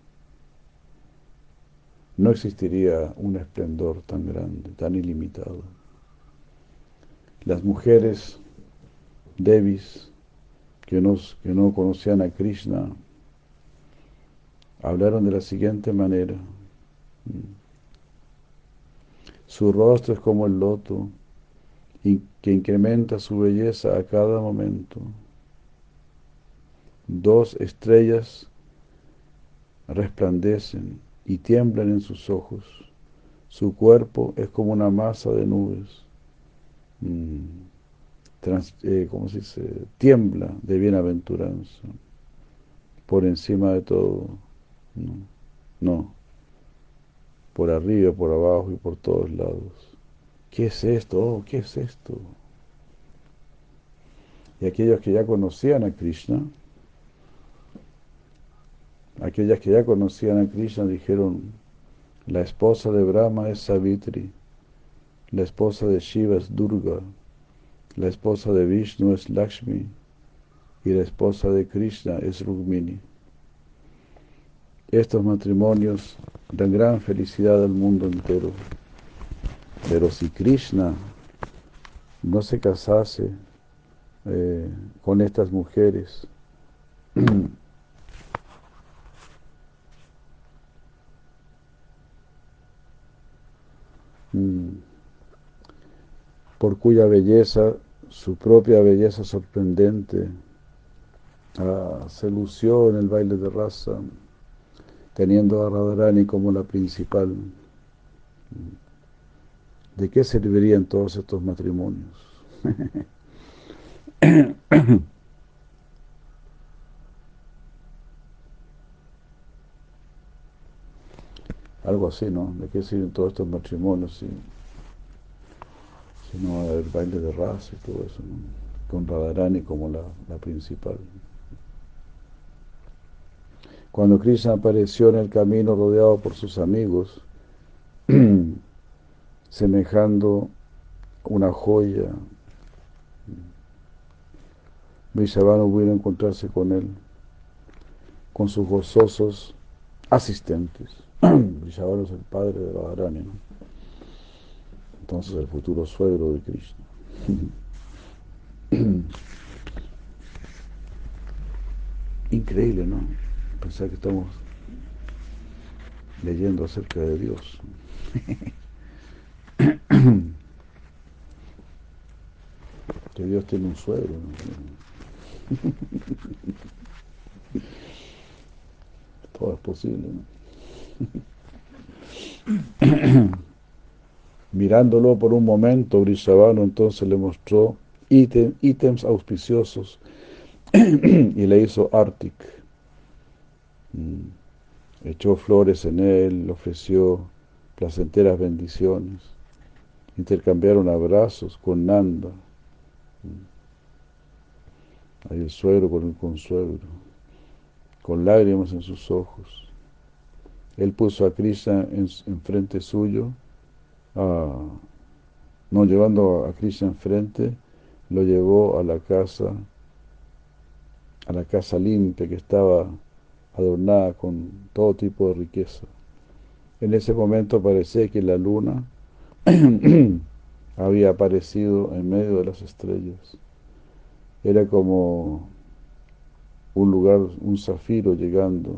no existiría un esplendor tan grande, tan ilimitado. Las mujeres Devis que que no conocían a Krishna hablaron de la siguiente manera. Su rostro es como el loto, que incrementa su belleza a cada momento. Dos estrellas resplandecen y tiemblan en sus ojos. Su cuerpo es como una masa de nubes. Trans, eh, ¿Cómo se dice? Tiembla de bienaventuranza. Por encima de todo. No, no. Por arriba, por abajo y por todos lados. ¿Qué es esto? Oh, ¿qué es esto? Y aquellos que ya conocían a Krishna, aquellas que ya conocían a Krishna dijeron, la esposa de Brahma es Savitri, la esposa de Shiva es Durga, la esposa de Vishnu es Lakshmi y la esposa de Krishna es Rukmini. Estos matrimonios dan gran felicidad al mundo entero. Pero si Krishna no se casase eh, con estas mujeres, por cuya belleza, su propia belleza sorprendente, ah, se lució en el baile de raza, teniendo a Radharani como la principal. ¿De qué servirían todos estos matrimonios? Algo así, ¿no? ¿De qué sirven todos estos matrimonios si, si no va a haber baile de raza y todo eso, ¿no? Con Radharani como la, la principal. Cuando Krishna apareció en el camino rodeado por sus amigos, semejando una joya, Vrishabhanu a encontrarse con él, con sus gozosos asistentes. Vrishabhanu es el padre de Radharani, ¿no? entonces el futuro suegro de Krishna. Increíble, ¿no? Pensar que estamos leyendo acerca de Dios. que Dios tiene un suegro. Todo es posible. Mirándolo por un momento, Brishabano entonces le mostró ítems auspiciosos y le hizo Arctic. Mm. Echó flores en él, le ofreció placenteras bendiciones. Intercambiaron abrazos con Nanda, hay el suegro con el consuegro, con lágrimas en sus ojos. Él puso a Krishna en, frente suyo, no llevando a Krishna enfrente, lo llevó a la casa, a la casa limpia que estaba adornada con todo tipo de riqueza. En ese momento parecía que la luna había aparecido en medio de las estrellas. Era como un lugar, un zafiro llegando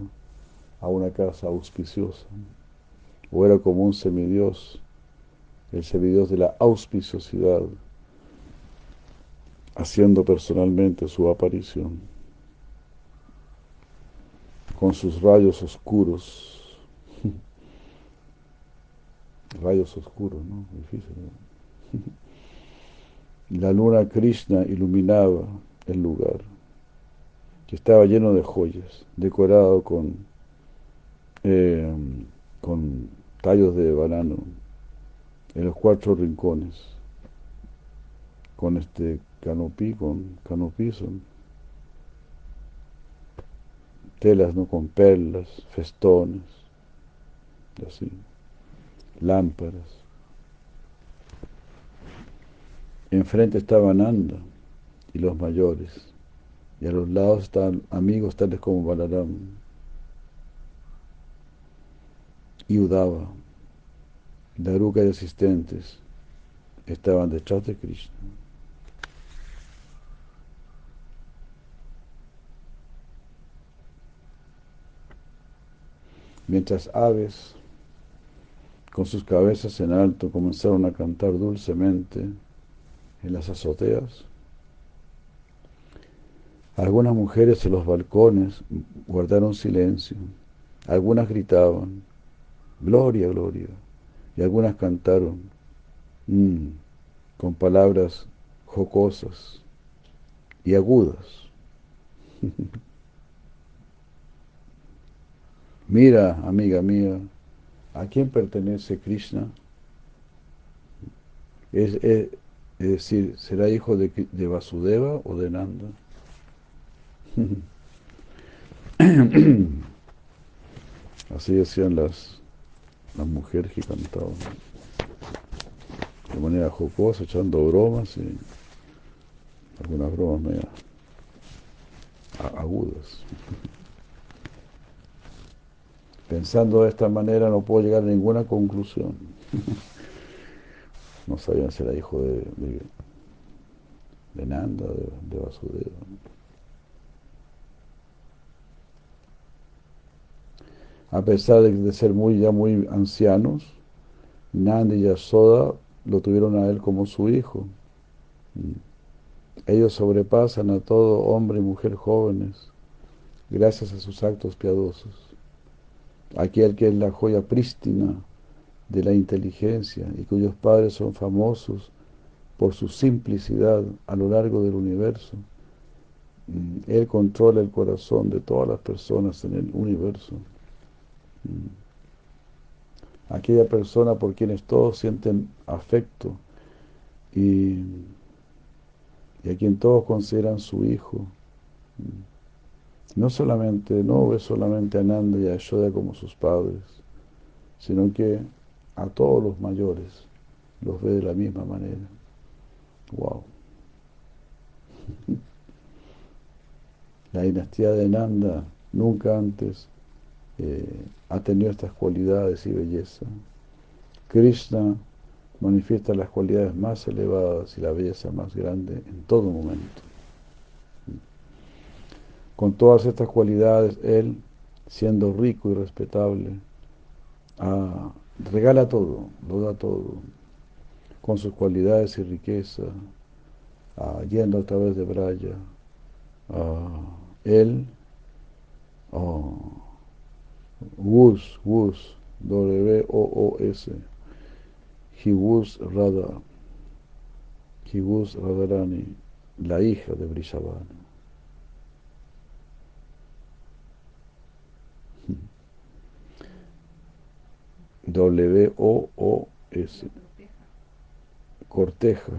a una casa auspiciosa. O era como un semidios, el semidios de la auspiciosidad, haciendo personalmente su aparición, con sus rayos oscuros. rayos oscuros, ¿no? Difícil. La luna Krishna iluminaba el lugar, que estaba lleno de joyas, decorado con, eh, con tallos de banano en los cuatro rincones, con este canopí, con canopí son telas ¿no? con perlas, festones, así, lámparas. Enfrente estaba Nanda y los mayores, y a los lados estaban amigos tales como Balaram y Udava. Daruka y asistentes estaban detrás de Krishna. Mientras aves, con sus cabezas en alto, comenzaron a cantar dulcemente, en las azoteas. Algunas mujeres en los balcones guardaron silencio, algunas gritaban, gloria, gloria, y algunas cantaron mm, con palabras jocosas y agudas. Mira, amiga mía, ¿a quién pertenece Krishna? Es, es, es decir, ¿será hijo de, de Vasudeva o de Nanda? Así decían las, las mujeres que cantaban. De manera jocosa, echando bromas y algunas bromas medio agudas. Pensando de esta manera no puedo llegar a ninguna conclusión. no sabían si era hijo de, de, Nanda, de, de. A pesar de, ser muy ya muy ancianos, Nandi y Yasoda lo tuvieron a él como su hijo. Ellos sobrepasan a todo hombre y mujer jóvenes gracias a sus actos piadosos. Aquel que es la joya prístina de la inteligencia y cuyos padres son famosos por su simplicidad a lo largo del universo. Él controla el corazón de todas las personas en el universo. Aquella persona por quienes todos sienten afecto y, y a quien todos consideran su hijo. No solamente, no ve solamente a Nanda y a Yashoda como sus padres, sino que a todos los mayores los ve de la misma manera. Wow. La dinastía de Nanda nunca antes eh, ha tenido estas cualidades y belleza. Krishna manifiesta las cualidades más elevadas y la belleza más grande en todo momento. Con todas estas cualidades, Él, siendo rico y respetable, ah, regala todo, lo da todo, con sus cualidades y riqueza, ah, yendo a través de Braya. Ah, él, oh, Wus, Wus, W-O-O-S, Hiwus Radha, Hiwus Radharani, la hija de Brishabhana. W-O-O-S. Corteja.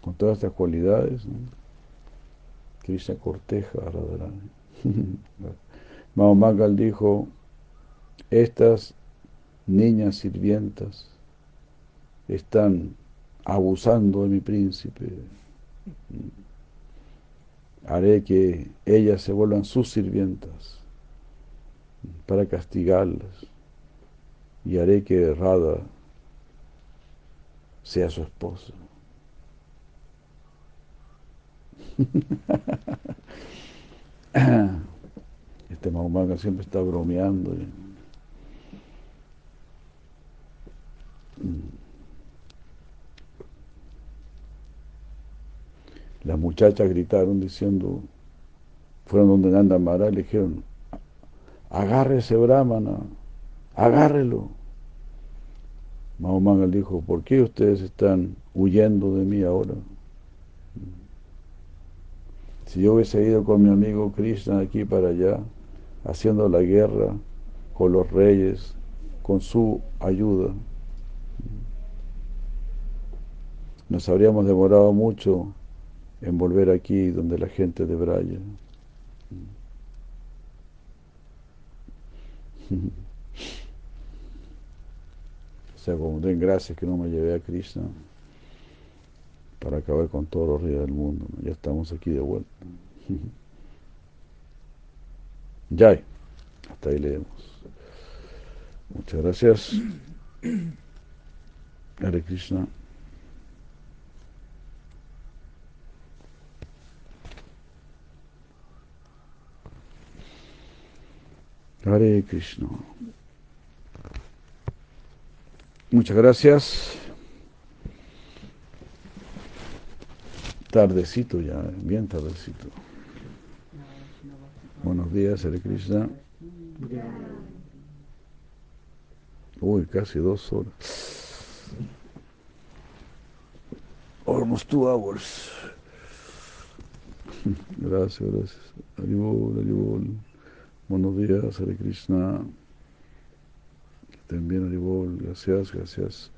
Con todas estas cualidades, ¿no? Krishna corteja a Radharani. Mahamangal dijo, estas niñas sirvientas están abusando de mi príncipe. Haré que ellas se vuelvan sus sirvientas para castigarlas y haré que Radha sea su esposa. Este Mahumanga siempre está bromeando. Las muchachas gritaron diciendo, fueron donde Nanda Maharaj y le dijeron, agarre ese brahmana, agárrelo. Mahamangal dijo, ¿por qué ustedes están huyendo de mí ahora? Si yo hubiese ido con mi amigo Krishna aquí para allá, haciendo la guerra con los reyes, con su ayuda, nos habríamos demorado mucho en volver aquí donde la gente de Braya. O sea, como den gracias que no me llevé a Krishna para acabar con todos los reyes del mundo. Ya estamos aquí de vuelta. Ya, hasta ahí leemos. Muchas gracias. Hare Krishna. Hare Krishna. Muchas gracias. Tardecito ya, bien tardecito. Buenos días, Hare Krishna. Uy, casi dos horas. Almost two hours. Gracias, gracias. Haribol, Haribol. Buenos días, Hare Krishna. Que estén bien, Haribol. Gracias, gracias.